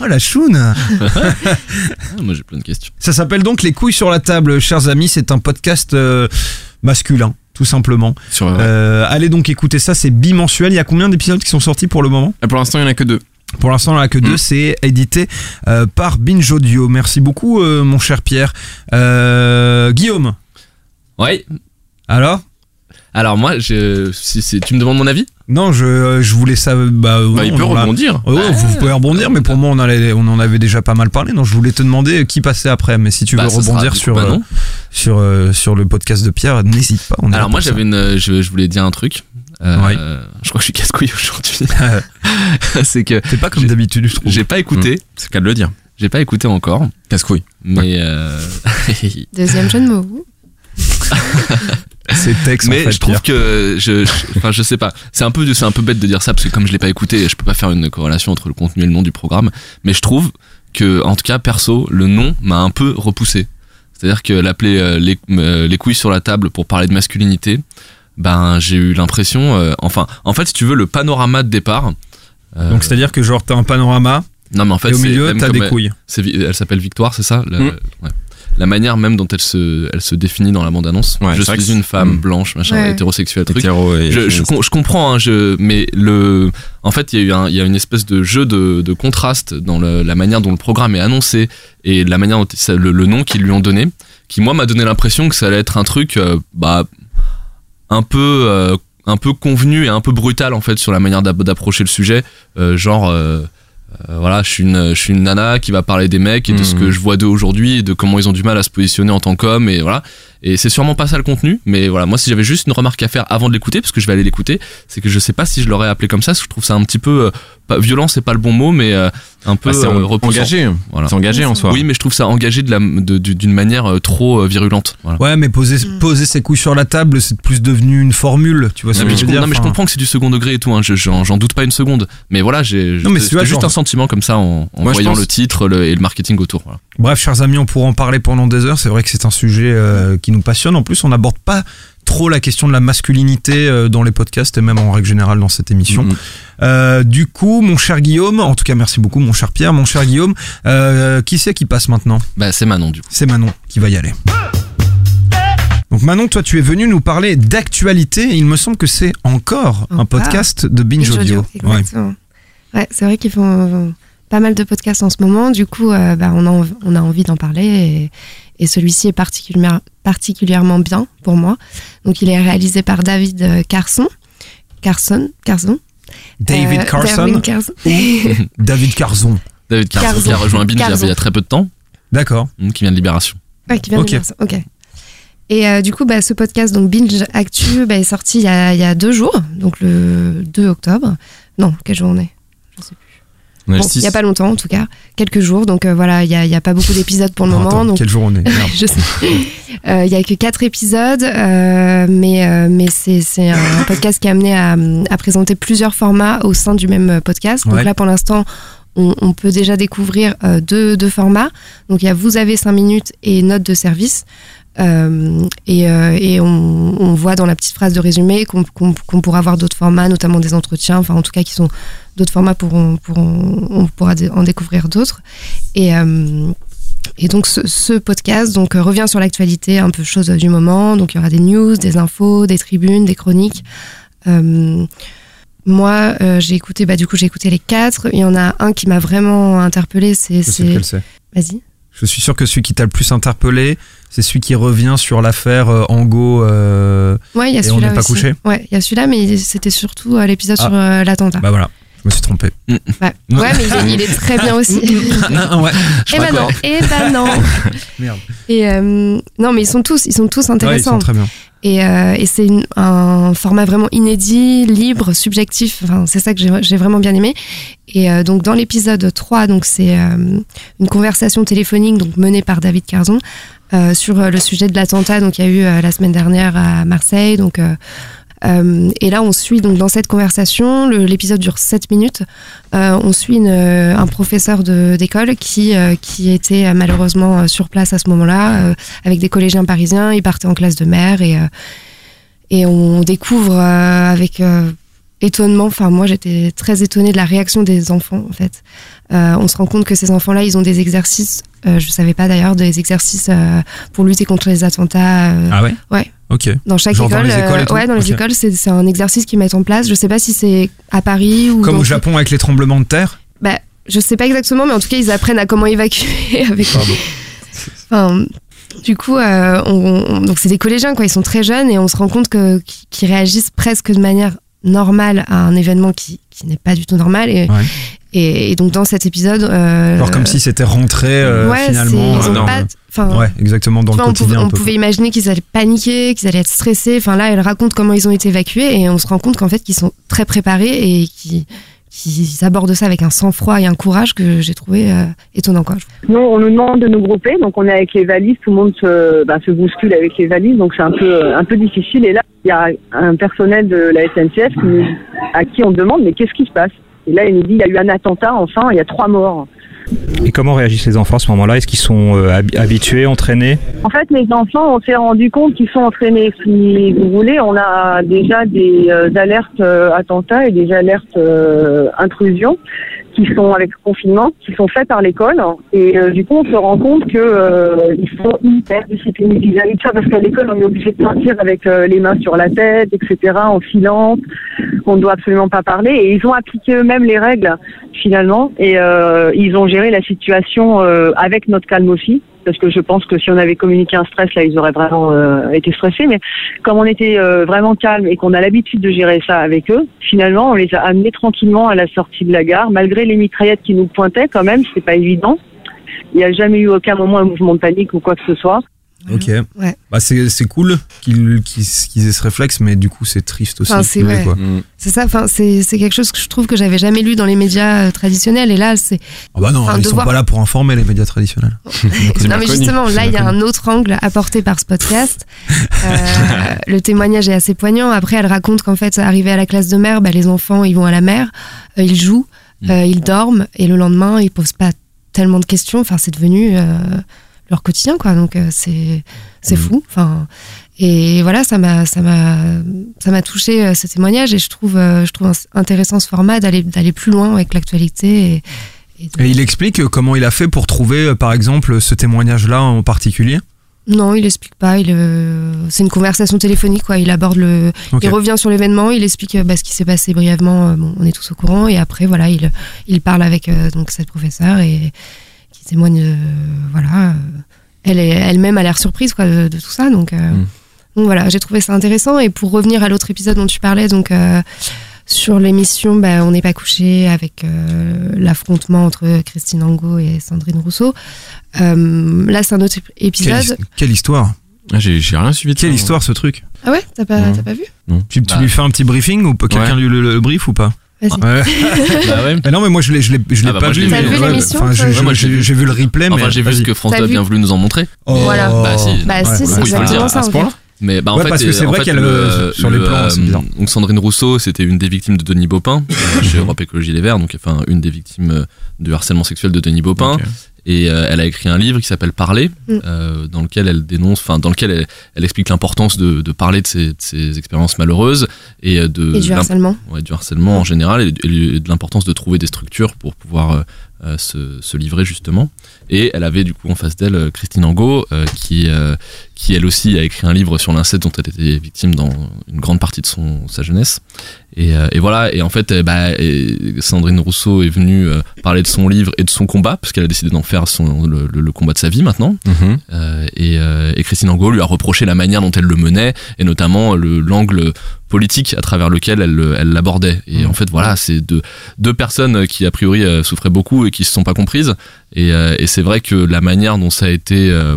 Oh la choune Ah, moi, j'ai plein de questions. Ça s'appelle donc Les couilles sur la table, chers amis. C'est un podcast euh, masculin, tout simplement. Sur, euh, Euh, allez donc écouter ça, c'est bimensuel. Il y a combien d'épisodes qui sont sortis pour le moment? Pour l'instant, il y en a que deux. Pour l'instant, il n'y en a que deux. Mm. C'est édité euh, par Binge Audio. Merci beaucoup, euh, mon cher Pierre. Euh, Guillaume, Ouais. alors? Alors, moi, je, si, si- tu me demandes mon avis? Non, je, je voulais ça. Bah, Bah, il non, peut rebondir. Ouais, vous pouvez rebondir, mais pour moi, on, allait- on en avait déjà pas mal parlé. Donc, je voulais te demander qui passait après. Mais si tu Bah, veux rebondir coup, sur, bah, euh, non. sur, euh, sur le podcast de Pierre, n'hésite pas. on Alors, moi, j'avais une. euh, Je, je voulais dire un truc. Euh, Ouais. Je crois que je suis casse-couille aujourd'hui. C'est que C'est pas comme d'habitude, je trouve. j'ai pas écouté. C'est le cas de le dire. J'ai pas écouté encore, Casse-couille. mais euh, Deuxième jeu de mots. C'est texte en mais je trouve que je, enfin je sais pas, c'est un peu c'est un peu bête de dire ça parce que comme je l'ai pas écouté, je peux pas faire une corrélation entre le contenu et le nom du programme, mais je trouve que en tout cas perso, le nom m'a un peu repoussé. C'est-à-dire que l'appeler euh, les, euh, les couilles sur la table pour parler de masculinité, ben j'ai eu l'impression euh, enfin en fait si tu veux le panorama de départ Donc c'est-à-dire que genre t'as un panorama non mais en fait et au milieu t'as des couilles. elle s'appelle Victoire, c'est ça La, Mm. ouais. La manière même dont elle se, elle se définit dans la bande-annonce. Ouais, je suis une femme Mm. blanche, machin, Ouais. hétérosexuelle, truc. Hétéro et Je, je, féministe. com- je comprends, hein, je, mais le, en fait, il y a eu un, il y a une espèce de jeu de, de contraste dans le- la manière dont le programme est annoncé et la manière dont ça- le, le nom qu'ils lui ont donné, qui moi m'a donné l'impression que ça allait être un truc, euh, bah, un peu, euh, un peu convenu et un peu brutal en fait sur la manière d'app- d'approcher le sujet, Euh, genre. Euh, voilà, je suis une, je suis une nana qui va parler des mecs et de ce Mhm. que je vois d'eux aujourd'hui et de comment ils ont du mal à se positionner en tant qu'hommes et voilà. Et c'est sûrement pas ça le contenu, mais voilà, moi si j'avais juste une remarque à faire avant de l'écouter, parce que je vais aller l'écouter, c'est que je sais pas si je l'aurais appelé comme ça, parce que je trouve ça un petit peu euh, pas violent, c'est pas le bon mot, mais euh, un peu Bah, c'est euh, engagé. Voilà. C'est engagé en soi. Oui, mais je trouve ça engagé de la, de- du- d'une manière euh, trop euh, virulente. Voilà. Ouais, mais poser, Mm. poser ses couilles sur la table, c'est plus devenu une formule. Tu vois ce Non, que mais je je, veux dire non, mais je comprends que c'est du second degré et tout, hein, je- j'en, j'en doute pas une seconde. Mais voilà, j'ai, Non, mais juste genre- un sentiment comme ça en, en Moi, je voyant pense- le titre le- et le marketing autour. Voilà. Bref, chers amis, on pourra en parler pendant des heures. C'est vrai que c'est un sujet euh, qui nous passionne. En plus, on n'aborde pas trop la question de la masculinité euh, dans les podcasts et même en règle générale dans cette émission. Mhm. Euh, du coup, mon cher Guillaume, en tout cas merci beaucoup mon cher Pierre, mon cher Guillaume, euh, qui c'est qui passe maintenant? Bah, c'est Manon, du coup. C'est Manon qui va y aller. Donc Manon, toi tu es venu nous parler d'actualité. Il me semble que c'est encore un podcast de Binge Binge Audio. Ouais. C'est vrai qu'ils font pas mal de podcasts en ce moment. Du coup, euh, bah, on, a, on a envie d'en parler. Et, et celui-ci est particulièrement, particulièrement bien pour moi. Donc, il est réalisé par David euh, Carson. Carson, Carson. David Euh, Carson, David Carson. David Carzon. David Carzon. qui a rejoint Binge il y a- Carzon. il y a très peu de temps, D'accord. qui vient de Libération. Ouais, qui vient de Ok. Carson. Ok. Et euh, du coup, bah, ce podcast, donc Binge Actu, bah, est sorti il y, a, il y a deux jours, donc le 2 octobre. Non, quelle journée? A le Bon, il n'y a pas longtemps en tout cas, quelques jours. Donc euh, voilà, il n'y a, y a pas beaucoup d'épisodes pour le moment. attends, donc Quelle journée Merde. je sais. Euh, Il y a que quatre épisodes, euh, mais, euh, mais c'est un podcast qui est amené à, à présenter plusieurs formats au sein du même podcast. Donc Ouais. là, pour l'instant, on, on peut déjà découvrir euh, deux, deux formats. Donc il y a Vous avez 5 minutes et Note de service. Euh, et euh, et on, on voit dans la petite phrase de résumé qu'on pourra avoir d'autres formats, notamment des entretiens, enfin en tout cas qui sont d'autres formats pour on, pour on, on pourra en découvrir d'autres. Et, euh, et donc ce, ce podcast donc revient sur l'actualité un peu chose du moment. Donc il y aura des news, des infos, des tribunes, des chroniques. Moi, j'ai écouté, bah du coup j'ai écouté les quatre. Il y en a un qui m'a vraiment interpellé, c'est? vas-y. Je suis sûr que celui qui t'a le plus interpellé, c'est celui qui revient sur l'affaire euh, Ango. euh, Ouais, il y a Et on celui-là n'est pas couché Ouais, il y a celui-là, mais c'était surtout euh, l'épisode Ah. sur euh, l'attentat. Bah voilà, je me suis trompé. ouais. ouais, mais il est, il est très bien aussi. ouais. Eh ben non, eh ben non. Merde. Et euh, non, mais ils sont tous, ils sont tous Ouais, ils intéressants. sont très bien. Et, euh, et c'est un format vraiment inédit, libre, subjectif. Enfin, c'est ça que j'ai vraiment bien aimé. Et euh, donc dans l'épisode 3, donc c'est euh, une conversation téléphonique donc menée par David Carzon euh, sur euh, le sujet de l'attentat donc il y a eu euh, la semaine dernière à Marseille. Donc euh, euh, et là on suit donc dans cette conversation, l'épisode dure 7 minutes. Euh, on suit une, un professeur d'école qui euh, qui était malheureusement sur place à ce moment-là avec des collégiens parisiens. Il partait en classe de mer et et on découvre avec étonnement. Enfin, moi, j'étais très étonnée de la réaction des enfants. En fait, Euh, on se rend compte que ces enfants-là, ils ont des exercices. Euh, je savais pas d'ailleurs des exercices euh, pour lutter contre les attentats. euh, Ah ouais Ouais. Ok. Dans chaque Genre dans école, les écoles ouais, dans les écoles, c'est un exercice qu'ils mettent en place. Je sais pas si c'est à Paris ou Comme au Japon avec les tremblements de terre. Bah, je sais pas exactement, mais en tout cas, ils apprennent à comment évacuer avec. Pardon. Enfin, du coup, euh, on- on- donc c'est des collégiens, quoi. Ils sont très jeunes et on se rend compte que qu'ils réagissent presque de manière normale à un événement qui, qui n'est pas du tout normal. Et, Ouais. et, et donc dans cet épisode, euh, Genre comme si c'était rentré euh, ouais, finalement. ils euh, ont pas. Ouais, exactement dans tu le vois, on pouvait imaginer qu'ils allaient paniquer, qu'ils allaient être stressés. Enfin là, elle raconte comment ils ont été évacués et on se rend compte qu'en fait qu'ils sont très préparés et qui qu'ils abordent ça avec un sang-froid et un courage que j'ai trouvé euh, étonnant. Quoi. Nous, on nous demande de nous grouper, donc on est avec les valises, tout le monde se, bah, se bouscule avec les valises, donc c'est un peu, un peu difficile. Et là, il y a un personnel de la SNCF qui à qui on demande, mais qu'est-ce qui se passe? Et là, il nous dit, il y a eu un attentat, enfin, il y a trois morts. Et comment réagissent les enfants à ce moment-là? Est-ce qu'ils sont euh, hab- habitués, entraînés? En fait, les enfants, on s'est rendu compte qu'ils sont entraînés. Si vous voulez, on a déjà des euh, alertes euh, attentats et des alertes intrusions qui sont avec le confinement, qui sont faites par l'école. Et euh, du coup, on se rend compte que euh, ils sont hyper disciplinés vis-à-vis de ça, parce qu'à l'école, on est obligé de sortir avec euh, les mains sur la tête, etc., en silence. On ne doit absolument pas parler. Et ils ont appliqué eux-mêmes les règles finalement, et euh, ils ont géré la situation avec notre calme aussi parce que je pense que si on avait communiqué un stress, là, ils auraient vraiment euh, été stressés. Mais comme on était euh, vraiment calme et qu'on a l'habitude de gérer ça avec eux, finalement, on les a amenés tranquillement à la sortie de la gare, malgré les mitraillettes qui nous pointaient quand même, c'est pas évident. Il n'y a jamais eu aucun moment un mouvement de panique ou quoi que ce soit. Ok. Ouais. Bah c'est c'est cool qu'ils qu'ils qu'ils aient ce réflexe, mais du coup c'est triste aussi. Enfin, c'est Ouais. Mm. C'est ça, enfin, c'est c'est quelque chose que je trouve que j'avais jamais lu dans les médias euh, traditionnels. Et là, c'est. Ah bah non, Enfin, ils sont voir- pas là pour informer les médias traditionnels. Non, mais justement, là, il y a un autre angle apporté par ce podcast. Euh, le témoignage est assez poignant. Après, elle raconte qu'en fait, arrivé à la classe de mer, bah, les enfants, ils vont à la mer, euh, ils jouent, euh, ils dorment, et le lendemain, ils posent pas tellement de questions. Enfin, c'est devenu euh, leur quotidien, quoi. Donc, euh, c'est c'est fou. Enfin, et voilà, ça m'a ça m'a ça m'a touché euh, ce témoignage, et je trouve euh, je trouve intéressant ce format d'aller d'aller plus loin avec l'actualité. Et, et de- Et il explique comment il a fait pour trouver, par exemple, ce témoignage-là en particulier? Non, il explique pas. Il, euh, c'est une conversation téléphonique, quoi. Il aborde le, il revient sur l'événement, il explique bah, ce qui s'est passé brièvement. euh, bon, on est tous au courant, et après, voilà, il, il parle avec euh, donc cette professeure et témoigne, euh, voilà. euh, elle est, elle-même a l'air surprise, quoi, de, de tout ça. Donc, euh, Mm. donc voilà, j'ai trouvé ça intéressant. Et pour revenir à l'autre épisode dont tu parlais, donc. euh, sur l'émission, bah, on n'est pas couché avec euh, l'affrontement entre Christine Angot et Sandrine Rousseau. Euh, là, c'est un autre épisode. quelle histoire Ah, J'ai j'ai rien suivi de Quelle ça, histoire ce truc Ah ouais? T'as pas, Non. t'as pas vu? Tu, tu Bah. lui fais un petit briefing ou quelqu'un Ouais. lui le, le brief ou pas? Vas-y. Ouais. Bah ouais. Mais non, mais moi je l'ai, je l'ai, je l'ai Ah bah pas moi, je vu. l'ai mais vu. T'as vu ouais, l'émission, enfin, toi j'ai, Ouais, moi, j'ai- j'ai vu. j'ai vu le replay, mais Enfin, j'ai vu ce que France T'as 2 a vu bien voulu nous en montrer. Oh. Voilà. Bah si. Bah Ouais, si, ouais. c'est Oui, faut le exactement dire, ça. à ce en point-là. fait. Mais bah, en Ouais, fait, parce que et- c'est en vrai fait, qu'elle, euh, sur les le, plans, c'est euh, bizarre. Donc Sandrine Rousseau, c'était une des victimes de Denis Baupin euh, chez Europe Écologie Les Verts, donc enfin une des victimes euh, de harcèlement sexuel de Denis Baupin. Ok. Et euh, elle a écrit un livre qui s'appelle Parler, Mm. euh, dans lequel elle dénonce, enfin dans lequel elle, elle explique l'importance de, de parler de ses, de ses expériences malheureuses et euh, de Et du harcèlement. ouais, du harcèlement en général et, et de l'importance de trouver des structures pour pouvoir euh, se, se livrer justement. Et elle avait du coup en face d'elle euh, Christine Angot euh, qui, euh, qui elle aussi a écrit un livre sur l'inceste dont elle était victime dans une grande partie de son, sa jeunesse. Et, et voilà, et en fait, bah, et Sandrine Rousseau est venue parler de son livre et de son combat, parce qu'elle a décidé d'en faire son, le, le- le combat de sa vie maintenant. Mhm. Et, et Christine Angot lui a reproché la manière dont elle le menait, et notamment le- l'angle politique à travers lequel elle le- elle l'abordait. Et en fait, voilà, c'est deux, deux personnes qui a priori euh, souffraient beaucoup et qui se sont pas comprises. Et, euh, et c'est vrai que la manière dont ça a été euh,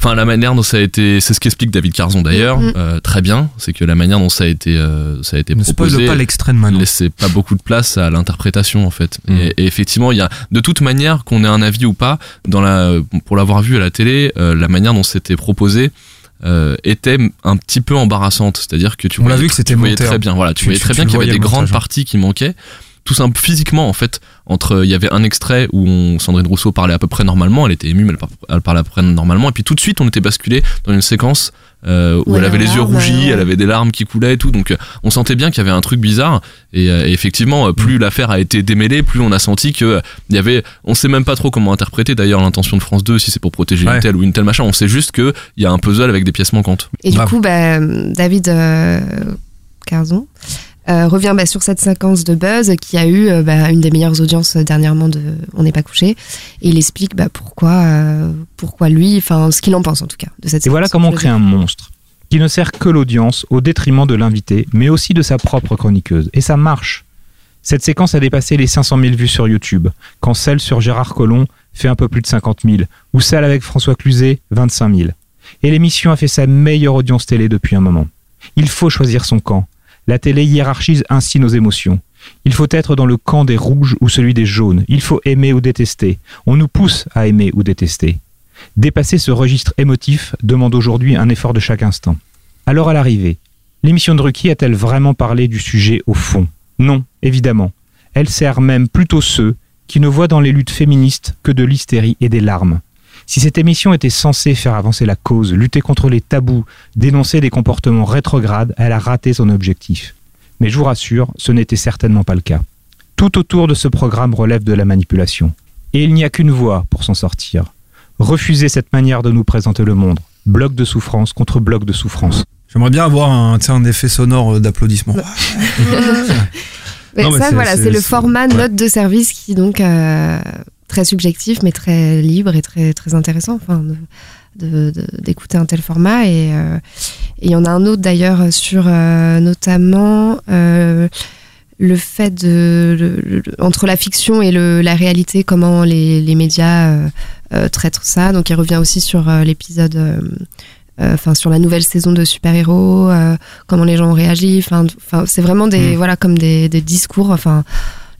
Enfin, la manière dont ça a été, c'est ce qu'explique David Carzon d'ailleurs, euh, très bien, c'est que la manière dont ça a été, euh, ça a été Ne proposé pas l'extrait de Manon. laissait pas beaucoup de place à l'interprétation en fait. Mm. Et, et effectivement, il y a de toute manière qu'on ait un avis ou pas dans la, pour l'avoir vu à la télé, euh, la manière dont c'était proposé. Euh, était un petit peu embarrassante, c'est-à-dire que tu On voyais, vu que c'était monté, très hein. bien, voilà, tu, Tu- voyais tu- très tu bien qu'il y avait des grandes hein. parties qui manquaient, tout simple physiquement en fait. Entre, il y avait un extrait où on- Sandrine Rousseau parlait à peu près normalement, elle était émue, mais elle parlait à peu près normalement, et puis tout de suite on était basculé dans une séquence euh, où Ouais, elle avait les yeux larmes, rougis, ouais. elle avait des larmes qui coulaient et tout, donc euh, on sentait bien qu'il y avait un truc bizarre. Et, euh, effectivement, plus l'affaire a été démêlée, plus on a senti que euh, il y avait, on sait même pas trop comment interpréter d'ailleurs l'intention de France 2, si c'est pour protéger Ouais. une telle ou une telle machin. On sait juste que il y a un puzzle avec des pièces manquantes. Et du coup, bah, David euh, Carzon euh, revient bah, sur cette séquence de buzz qui a eu euh, bah, une des meilleures audiences euh, dernièrement de On n'est pas couché. Et il explique bah, pourquoi, euh, pourquoi lui, enfin ce qu'il en pense en tout cas de cette Et voilà comment on crée un monstre qui ne sert que l'audience au détriment de l'invité, mais aussi de sa propre chroniqueuse. Et ça marche. Cette séquence a dépassé les 500 000 vues sur YouTube, quand celle sur Gérard Collomb fait un peu plus de 50 000, ou celle avec François Cluzet, 25 000. Et l'émission a fait sa meilleure audience télé depuis un moment. Il faut choisir son camp. La télé hiérarchise ainsi nos émotions. Il faut être dans le camp des rouges ou celui des jaunes. Il faut aimer ou détester. On nous pousse à aimer ou détester. Dépasser ce registre émotif demande aujourd'hui un effort de chaque instant. Alors à l'arrivée, l'émission de Ruki a-t-elle vraiment parlé du sujet au fond? Non, évidemment. Elle sert même plutôt ceux qui ne voient dans les luttes féministes que de l'hystérie et des larmes. Si cette émission était censée faire avancer la cause, lutter contre les tabous, dénoncer des comportements rétrogrades, elle a raté son objectif. Mais je vous rassure, ce n'était certainement pas le cas. Tout autour de ce programme relève de la manipulation. Et il n'y a qu'une voie pour s'en sortir. Refuser cette manière de nous présenter le monde. Bloc de souffrance contre bloc de souffrance. J'aimerais bien avoir un, un effet sonore euh, d'applaudissement. Mais Non, mais ça, c'est- voilà, c'est- le format ouais. note de service qui donc euh, très subjectif, mais très libre et très très intéressant. Enfin, d'écouter un tel format et euh, et il y en a un autre d'ailleurs sur euh, notamment euh, le fait de le- le- entre la fiction et le, la réalité comment les, les médias euh, euh, traitent ça donc il revient aussi sur euh, l'épisode enfin sur la nouvelle saison de super héros comment les gens ont réagi enfin enfin, c'est vraiment des Mm. voilà comme des, des discours enfin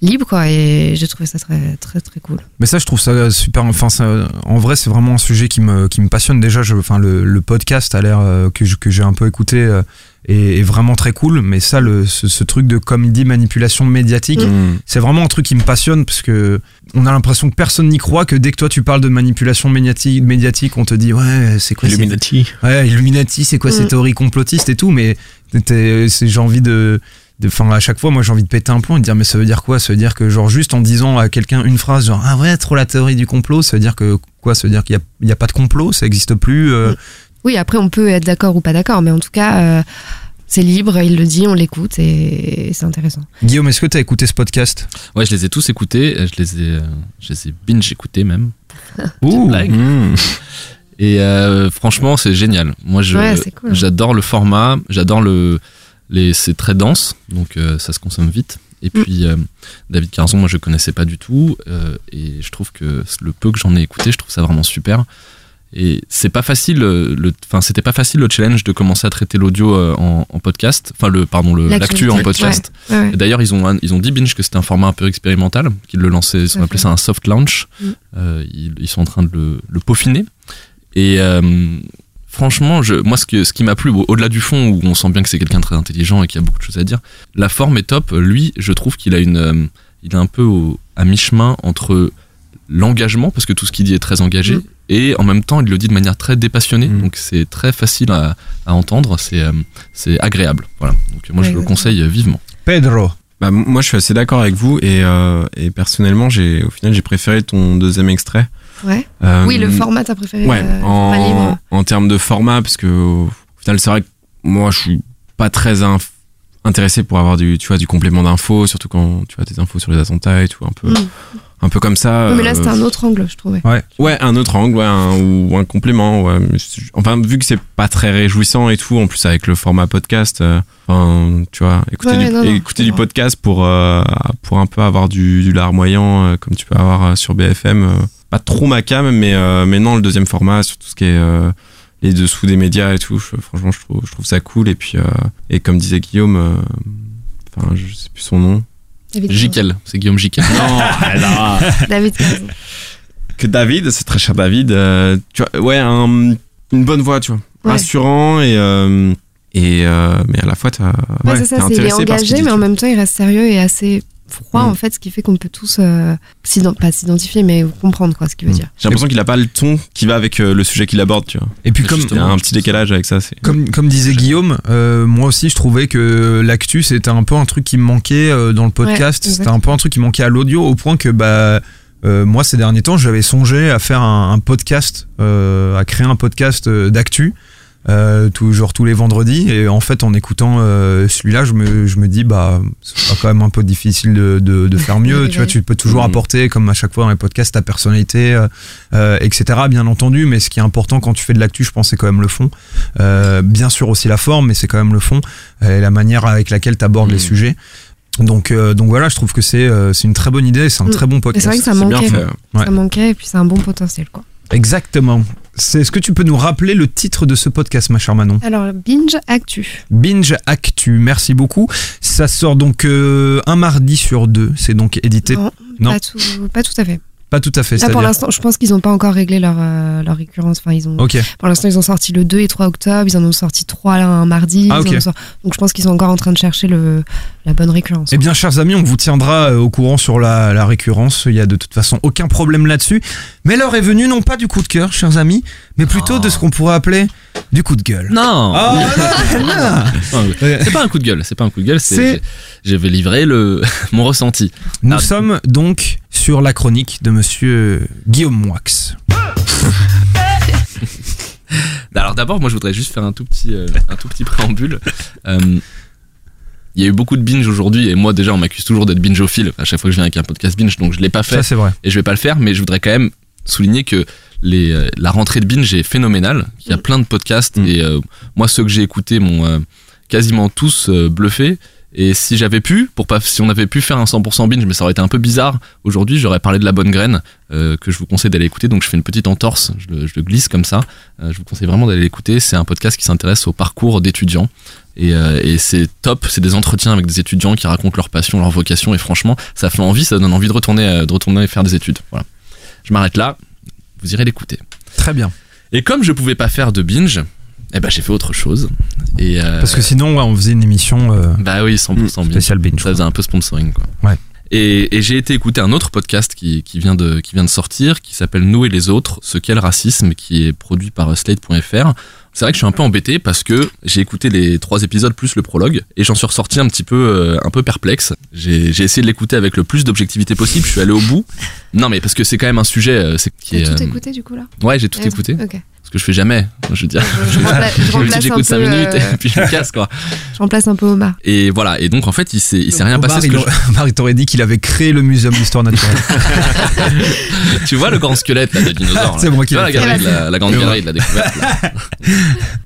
libres quoi et j'ai trouvé ça très très très cool Mais ça, je trouve ça super. Enfin, ça- en vrai, c'est vraiment un sujet qui me, qui me passionne. Déjà, je, enfin, le, le podcast a l'air euh, que, je- que j'ai un peu écouté euh, est, est vraiment très cool. Mais ça, le, ce, ce truc de, comme il dit, manipulation médiatique, Mm. c'est vraiment un truc qui me passionne parce que on a l'impression que personne n'y croit. Que dès que toi tu parles de manipulation médiatique, médiatique on te dit ouais, c'est quoi ces- Illuminati. Ouais, Illuminati, c'est quoi ces Mm. théories complotistes et tout, mais j'ai envie de. Enfin, à chaque fois, moi, j'ai envie de péter un plomb et de dire, mais ça veut dire quoi? Ça veut dire que, genre, juste en disant à quelqu'un une phrase, genre, ah ouais, trop la théorie du complot, ça veut dire que, quoi? Ça veut dire qu'il y a, pas de complot, ça existe plus euh, oui après on peut être d'accord ou pas d'accord mais en tout cas euh, c'est libre il le dit on l'écoute et, et c'est intéressant Guillaume, est-ce que t'as écouté ce podcast? Ouais, je les ai tous écoutés. Je les ai, euh, je les ai binge écoutés même. Ouh. blague. Mm. Et euh, franchement, c'est génial. Moi, Ouais, cool. j'adore le format. J'adore le, c'est très dense, donc euh, ça se consomme vite. Et Mm. puis euh, David Carzon, moi je connaissais pas du tout, euh, et je trouve que le peu que j'en ai écouté, je trouve ça vraiment super. Et c'est pas facile, le, enfin c'était pas facile le challenge de commencer à traiter l'audio en, en podcast, enfin le pardon l'actu en podcast. Ouais, ouais. Et D'ailleurs, ils ont, un- ils ont dit Binge que c'était un format un peu expérimental, qu'ils le lançaient, ils ont appelé ça un soft launch. Mm. Euh, ils, ils sont en train de le, le peaufiner. Et franchement, je, moi, ce, que, ce qui m'a plu, au- au-delà du fond, où on sent bien que c'est quelqu'un de très intelligent et qui a beaucoup de choses à dire, la forme est top. Lui, je trouve qu'il a une, euh, il est un peu au- à mi-chemin entre l'engagement, parce que tout ce qu'il dit est très engagé, Mm. et en même temps, il le dit de manière très dépassionnée, Mm. donc c'est très facile à, à entendre, c'est euh, c'est agréable. Voilà. Donc moi, Ouais, je le conseille vivement. Pedro. Bah, moi, je suis assez d'accord avec vous et, euh, et personnellement, j'ai au final, j'ai préféré ton deuxième extrait. Ouais. Euh, oui le format t'as préféré Ouais, euh, en, en termes de format, parce que au final, c'est vrai que moi, je suis pas très inf- intéressé pour avoir du, tu vois, du complément d'infos, surtout quand tu as des infos sur les attentats et tout, un peu, Mm. un peu comme ça. Non, mais là euh, c'était un autre angle je trouvais Ouais, un autre angle, ouais, un, ou un complément. Ouais. Enfin, vu que c'est pas très réjouissant et tout, en plus avec le format podcast, euh, enfin, tu vois, écouter, Ouais, du, non, écouter du podcast pour, euh, pour un peu avoir du, du larmoyant, euh, comme tu peux avoir euh, sur BFM. Pas trop ma cam, mais, euh, mais non, le deuxième format, sur tout ce qui est euh, les dessous des médias et tout, je- franchement, je trouve, je trouve ça cool. Et puis, euh, et comme disait Guillaume, euh, enfin, je sais plus son nom. David Jiquel, c'est Guillaume Jiquel. Non, alors, David que David, c'est très cher David, euh, tu vois, ouais, un- une bonne voix, tu vois, Ouais. rassurant et euh, et euh, mais à la fois t'as Ouais, ouais, c'est ça, c'est, il est engagé, mais en même temps, il reste sérieux et assez froid, Mm. en fait, ce qui fait qu'on peut tous, euh, s'ident- pas s'identifier, mais comprendre quoi, ce qu'il veut Mm. dire. J'ai l'impression qu'il a pas le ton qui va avec euh, le sujet qu'il aborde, tu vois. Et puis, comme, Il y a un petit décalage avec ça. C'est Comme, comme disait Guillaume, euh, moi aussi je trouvais que l'actu c'était un peu un truc qui me manquait euh, dans le podcast, Ouais, c'était un peu un truc qui manquait à l'audio au point que bah euh, moi ces derniers temps j'avais songé à faire un, un podcast, euh, à créer un podcast euh, d'actu. Euh, genre tous les vendredis et en fait en écoutant euh, celui-là je me, je me dis bah c'est pas quand même un peu difficile de, de, de faire mieux tu vois tu peux toujours Mhm. apporter comme à chaque fois dans les podcasts ta personnalité euh, euh, etc bien entendu mais ce qui est important quand tu fais de l'actu je pense c'est quand même le fond euh, bien sûr aussi la forme, mais c'est quand même le fond et la manière avec laquelle tu abordes les sujets. Donc, euh, donc voilà, je trouve que c'est euh, c'est une très bonne idée, c'est un Mm. très bon podcast. c'est vrai que ça manquait. fait. Ouais. Ça manquait, et puis c'est un bon potentiel, quoi. Exactement. C'est ce que tu peux nous rappeler le titre de ce podcast, ma chère Manon Alors, Binge Actu. Binge Actu, merci beaucoup. Ça sort donc euh, un mardi sur deux. C'est donc édité. Non, Non. Pas, tout, pas tout à fait. Pas tout à fait. Là, pour l'instant, je pense qu'ils n'ont pas encore réglé leur, euh, leur récurrence. Enfin, ils ont, Ok. Pour l'instant, ils ont sorti le 2 et 3 octobre, ils en ont sorti 3 là, un mardi. Ah, Donc je pense qu'ils sont encore en train de chercher le, la bonne récurrence. Eh bien, chers amis, on vous tiendra euh, au courant sur la, la récurrence. Il y a de toute façon aucun problème là-dessus. Mais l'heure est venue, non pas du coup de cœur, chers amis, mais plutôt Oh. de ce qu'on pourrait appeler du coup de gueule. Non, Ah, non, non. Non, c'est pas un coup de gueule, c'est pas un coup de gueule, C'est- je vais livrer le mon ressenti. Nous Ah. sommes donc sur la chronique de monsieur Guillaume Moix. Alors d'abord, moi je voudrais juste faire un tout petit euh, un tout petit préambule. Euh, il y a eu beaucoup de binge aujourd'hui et moi déjà on m'accuse toujours d'être bingeophile à chaque fois que je viens avec un podcast binge donc je l'ai pas fait Ça, c'est vrai. et je vais pas le faire mais je voudrais quand même souligner que les, euh, la rentrée de binge est phénoménale. Il y a Mm. plein de podcasts Mm. et euh, moi ceux que j'ai écoutés m'ont euh, quasiment tous euh, bluffé. Et si j'avais pu, pour pas, si on avait pu faire un 100% binge, mais ça aurait été un peu bizarre. Aujourd'hui, j'aurais parlé de la bonne graine euh, que je vous conseille d'aller écouter. Donc je fais une petite entorse, je le, je le glisse comme ça. Euh, je vous conseille vraiment d'aller l'écouter. C'est un podcast qui s'intéresse au parcours d'étudiants. Et, euh, et c'est top, c'est des entretiens avec des étudiants qui racontent leur passion, leur vocation. Et franchement, ça fait envie, ça donne envie de retourner, euh, de retourner faire des études. Voilà. Je m'arrête là. Vous irez l'écouter. Très bien. Et comme je pouvais pas faire de binge, eh ben j'ai fait autre chose. Et euh, Parce que sinon, ouais, on faisait une émission euh, bah oui, 100% binge. spéciale binge. Ça faisait un peu sponsoring quoi. Ouais. Et, et j'ai été écouter un autre podcast qui, qui vient de qui vient de sortir, qui s'appelle Nous et les autres, ce qu'est le racisme, qui est produit par Slate.fr. C'est vrai que je suis un peu embêté parce que j'ai écouté les trois épisodes plus le prologue et j'en suis ressorti un petit peu euh, un peu perplexe. J'ai j'ai essayé de l'écouter avec le plus d'objectivité possible. Je suis allé au bout. Non mais parce que c'est quand même un sujet euh, c'est qui T'as est tout euh, écouté du coup là? Ouais j'ai tout Ouais, écouté Ok. Ce que je fais jamais. Je veux dire, Je, je je j'écoute 5 peu, minutes euh, et puis je me casse quoi. je remplace un peu Omar. Et voilà, et donc en fait, il s'est, il s'est rien Omar, passé. il parce que aurait- Omar, il t'aurait dit qu'il avait créé le muséum d'histoire naturelle. je- tu vois le grand squelette là, de dinosaure. là. C'est moi qui Tu vois la, l'ai fait. galerie la, la grande galerie de la découverte. là.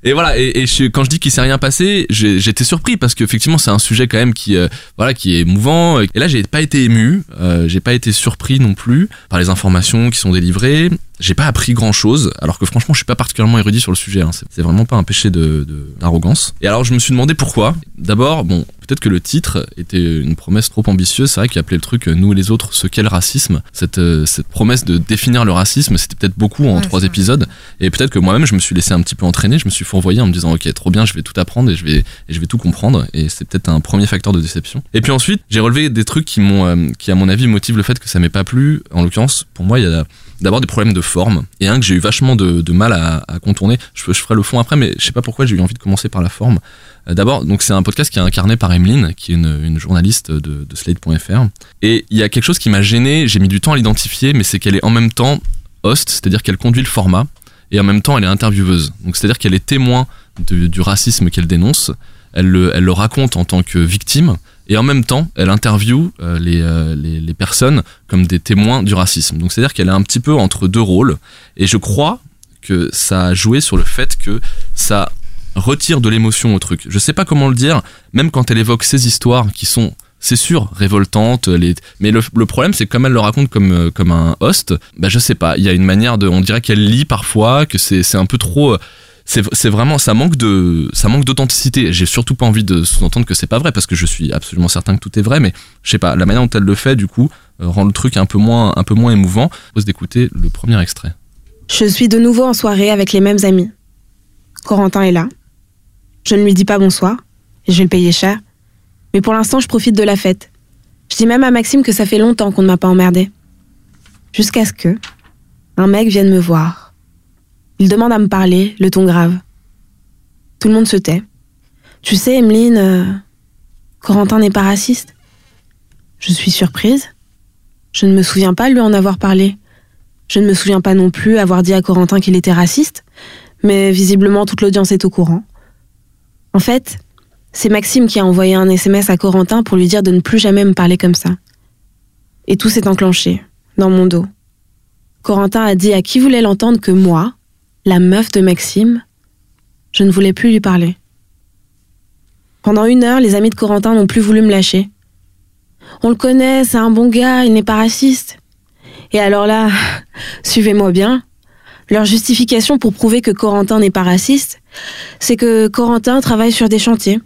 et voilà, et, et je- quand je dis qu'il s'est rien passé, j'ai- j'étais surpris parce qu'effectivement c'est un sujet quand même qui, euh, voilà, qui est émouvant. Et là, j'ai pas été ému, euh, j'ai pas été surpris non plus par les informations qui sont délivrées. J'ai pas appris grand chose, alors que franchement, je suis pas particulièrement érudit sur le sujet. hein. C'est vraiment pas un péché de- de- d'arrogance. Et alors, je me suis demandé pourquoi. D'abord, bon, peut-être que le titre était une promesse trop ambitieuse. C'est vrai qu'il appelait le truc euh, Nous et les autres, ce qu'est le racisme. Cette, euh, cette promesse de définir le racisme, c'était peut-être beaucoup en Ouais, trois épisodes. Et peut-être que moi-même, je me suis laissé un petit peu entraîner. Je me suis fourvoyé en me disant, ok, trop bien, je vais tout apprendre et je vais, et je vais tout comprendre. Et c'est peut-être un premier facteur de déception. Et puis ensuite, j'ai relevé des trucs qui m'ont, euh, qui à mon avis motivent le fait que ça m'ait pas plu. En l'occurrence, pour moi, il y a d'abord des problèmes de forme et un que j'ai eu vachement de, de mal à, à contourner. Je, je ferai le fond après, mais je sais pas pourquoi j'ai eu envie de commencer par la forme. Euh, D'abord, donc c'est un podcast qui est incarné par Emeline, qui est une, journaliste de, Slate.fr. Et il y a quelque chose qui m'a gêné, j'ai mis du temps à l'identifier, mais c'est qu'elle est en même temps host, c'est-à-dire qu'elle conduit le format, et en même temps elle est intervieweuse. Donc c'est-à-dire qu'elle est témoin du racisme qu'elle dénonce, elle le, raconte en tant que victime, et en même temps elle interviewe euh, les, euh, les, les personnes comme des témoins du racisme. Donc c'est-à-dire qu'elle est un petit peu entre deux rôles, et je crois que ça a joué sur le fait que ça retire de l'émotion au truc. Je sais pas comment le dire, même quand elle évoque ces histoires qui sont c'est sûr, révoltantes, mais le, problème c'est que comme elle le raconte comme, euh, comme un host, bah je sais pas, il y a une manière de, on dirait qu'elle lit parfois, que c'est un peu trop, euh, c'est vraiment, ça manque de, ça manque d'authenticité. J'ai surtout pas envie de sous-entendre que c'est pas vrai parce que je suis absolument certain que tout est vrai, mais je sais pas, la manière dont elle le fait du coup euh, rend le truc un peu moins, un peu moins émouvant. D'écouter le premier extrait. Je suis de nouveau en soirée avec les mêmes amis. Corentin est là. Je ne lui dis pas bonsoir, et je vais le payer cher. Mais pour l'instant, je profite de la fête. Je dis même à Maxime que ça fait longtemps qu'on ne m'a pas emmerdé. Jusqu'à ce que un mec vienne me voir. Il demande à me parler, le ton grave. Tout le monde se tait. Tu sais, Emeline, euh, Corentin n'est pas raciste. Je suis surprise. Je ne me souviens pas lui en avoir parlé. Je ne me souviens pas non plus avoir dit à Corentin qu'il était raciste, mais visiblement toute l'audience est au courant. En fait, c'est Maxime qui a envoyé un SMS à Corentin pour lui dire de ne plus jamais me parler comme ça. Et tout s'est enclenché, dans mon dos. Corentin a dit à qui voulait l'entendre que moi, la meuf de Maxime, je ne voulais plus lui parler. Pendant une heure, les amis de Corentin n'ont plus voulu me lâcher. On le connaît, c'est un bon gars, il n'est pas raciste. Et alors là, suivez-moi bien, Leur justification pour prouver que Corentin n'est pas raciste, c'est que Corentin travaille sur des chantiers.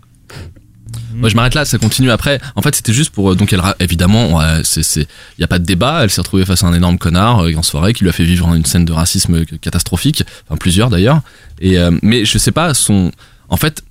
Moi, je m'arrête là, ça continue après. En fait, c'était juste pour. euh, Donc, elle, évidemment, il y a pas de débat. Elle s'est retrouvée face à un énorme connard euh, en soirée qui lui a fait vivre une scène de racisme euh, catastrophique, enfin plusieurs d'ailleurs. Et euh, mais je sais pas, son. En fait,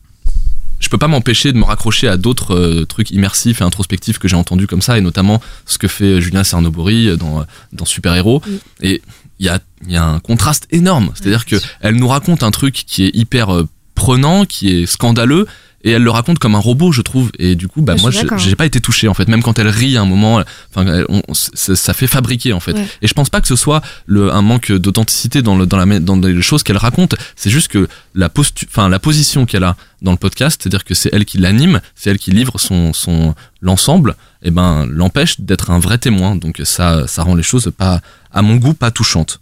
je peux pas m'empêcher de me raccrocher à d'autres euh, trucs immersifs et introspectifs que j'ai entendus comme ça, et notamment ce que fait Julien Cernobori dans, dans Super Héros. Et il y a, il y a un contraste énorme. C'est-à-dire que elle nous raconte un truc qui est hyper euh, prenant, qui est scandaleux, et elle le raconte comme un robot, je trouve. Et du coup, bah, je moi, j'ai pas été touché en fait. Même quand elle rit à un moment, enfin, ça, ça fait fabriquer en fait. Ouais. Et je pense pas que ce soit le, un manque d'authenticité dans, le, dans, la, dans les choses qu'elle raconte. C'est juste que la, postu, enfin, la position qu'elle a dans le podcast, c'est-à-dire que c'est elle qui l'anime, c'est elle qui livre son, son l'ensemble, et ben l'empêche d'être un vrai témoin. Donc ça, ça rend les choses pas, à mon goût, pas touchantes.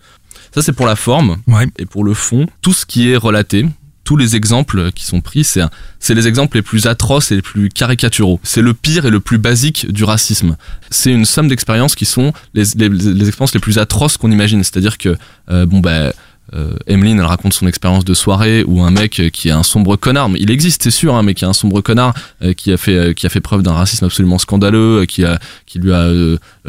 Ça c'est pour la forme. Ouais. Et pour le fond, tout ce qui est relaté, tous les exemples qui sont pris, c'est c'est les exemples les plus atroces et les plus caricaturaux. C'est le pire et le plus basique du racisme. C'est une somme d'expériences qui sont les, les, les expériences les plus atroces qu'on imagine. C'est-à-dire que, euh, bon, bah, euh, Emeline, elle raconte son expérience de soirée où un mec euh, qui est un sombre connard, mais il existe, c'est sûr, hein, mais qui est un sombre connard, euh, qui a fait, euh, qui a fait preuve d'un racisme absolument scandaleux, euh, qui a, qui lui a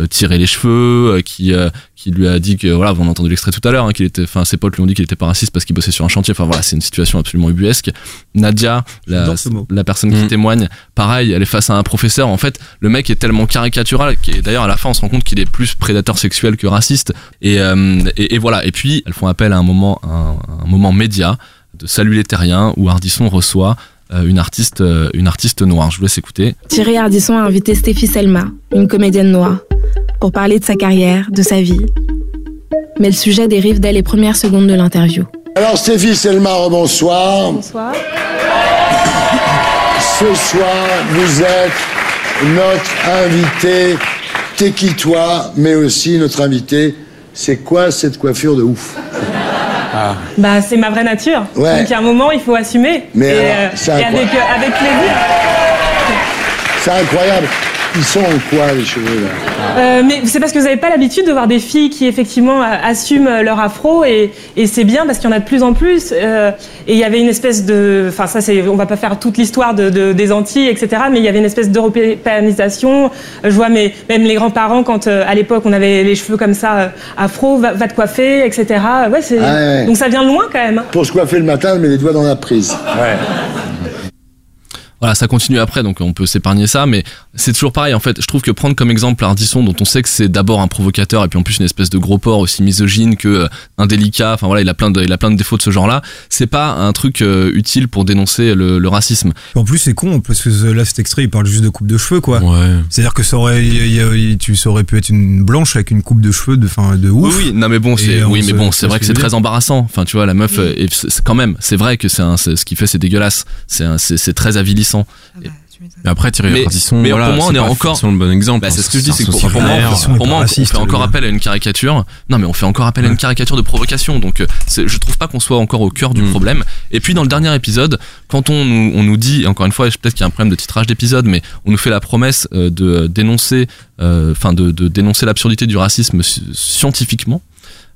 tiré les cheveux, euh, qui, euh, qui lui a dit que, voilà, vous en entendu l'extrait tout à l'heure, hein, qu'il était, enfin, ses potes lui ont dit qu'il était pas raciste parce qu'il bossait sur un chantier. Enfin voilà, c'est une situation absolument ubuesque. Nadia, la, personne qui Mm. témoigne, pareil, elle est face à un professeur. En fait, le mec est tellement caricatural et d'ailleurs à la fin on se rend compte qu'il est plus prédateur sexuel que raciste. Et, euh, et, et voilà. Et puis elles font appel à un moment, un, un moment média de Salut les Terriens où Ardisson reçoit euh, une artiste, euh, une artiste noire. Je vous laisse écouter. Thierry Ardisson a invité Stéphie Selma, une comédienne noire, pour parler de sa carrière, de sa vie. Mais le sujet dérive dès les premières secondes de l'interview. Alors Stéphie Selmar, bonsoir. Bonsoir. Ce soir, vous êtes notre invité. T'es qui toi, mais aussi notre invité. C'est quoi cette coiffure de ouf? Bah, c'est ma vraie nature. Ouais. Donc, a un moment, il faut assumer. Mais et, alors, c'est et incroyable. avec, euh, avec plaisir. C'est incroyable. Ils sont en quoi les cheveux là Euh, mais c'est parce que vous n'avez pas l'habitude de voir des filles qui, effectivement, assument euh, leur afro. Et, et c'est bien parce qu'il y en a de plus en plus. euh, et il y avait une espèce de. Enfin, ça, c'est. On va pas faire toute l'histoire de, de- des Antilles, etc. Mais il y avait une espèce d'européanisation. Euh, Je vois mes, même les grands-parents, quand euh, à l'époque, on avait les cheveux comme ça, euh, afro, va, va te coiffer, etc. Ouais, c'est. Ah ouais. Donc ça vient de loin quand même. hein. Pour se coiffer le matin, met les doigts dans la prise. Voilà, ça continue après, donc on peut s'épargner ça, mais c'est toujours pareil. En fait, je trouve que prendre comme exemple Ardisson, dont on sait que c'est d'abord un provocateur et puis en plus une espèce de gros porc aussi misogyne que euh, indélicat. Enfin voilà, il a plein de, il a plein de défauts de ce genre-là. C'est pas un truc euh, utile pour dénoncer le, le racisme. En plus, c'est con parce que là, cet extrait, il parle juste de coupe de cheveux, quoi. Ouais. C'est-à-dire que ça aurait, y tu ça aurait pu être une blanche avec une coupe de cheveux de, fin, de Oui, ouf. oui, non mais bon, c'est oui, mais bon, on c'est vrai que c'est très embarrassant. Enfin, tu vois, la meuf, euh, et quand même, c'est vrai que c'est ce qu'il fait, c'est dégueulasse. C'est très avilissant. Mais après, Thierry Mais- Ardisson, mais voilà, pour moi, on c'est est encore- forcément le bon exemple. Bah, c'est hein, ce que je dis, c'est que pour, moi, pour on fait encore appel à une caricature. Non, mais on fait encore appel à une caricature de provocation. Donc, euh, c'est- je trouve pas qu'on soit encore au cœur du Mm. problème. Et puis, dans le dernier épisode, quand on nous, on nous dit, encore une fois, peut-être qu'il y a un problème de titrage d'épisode, mais on nous fait la promesse euh, de dénoncer, euh, enfin, de, de dénoncer l'absurdité du racisme sci- scientifiquement.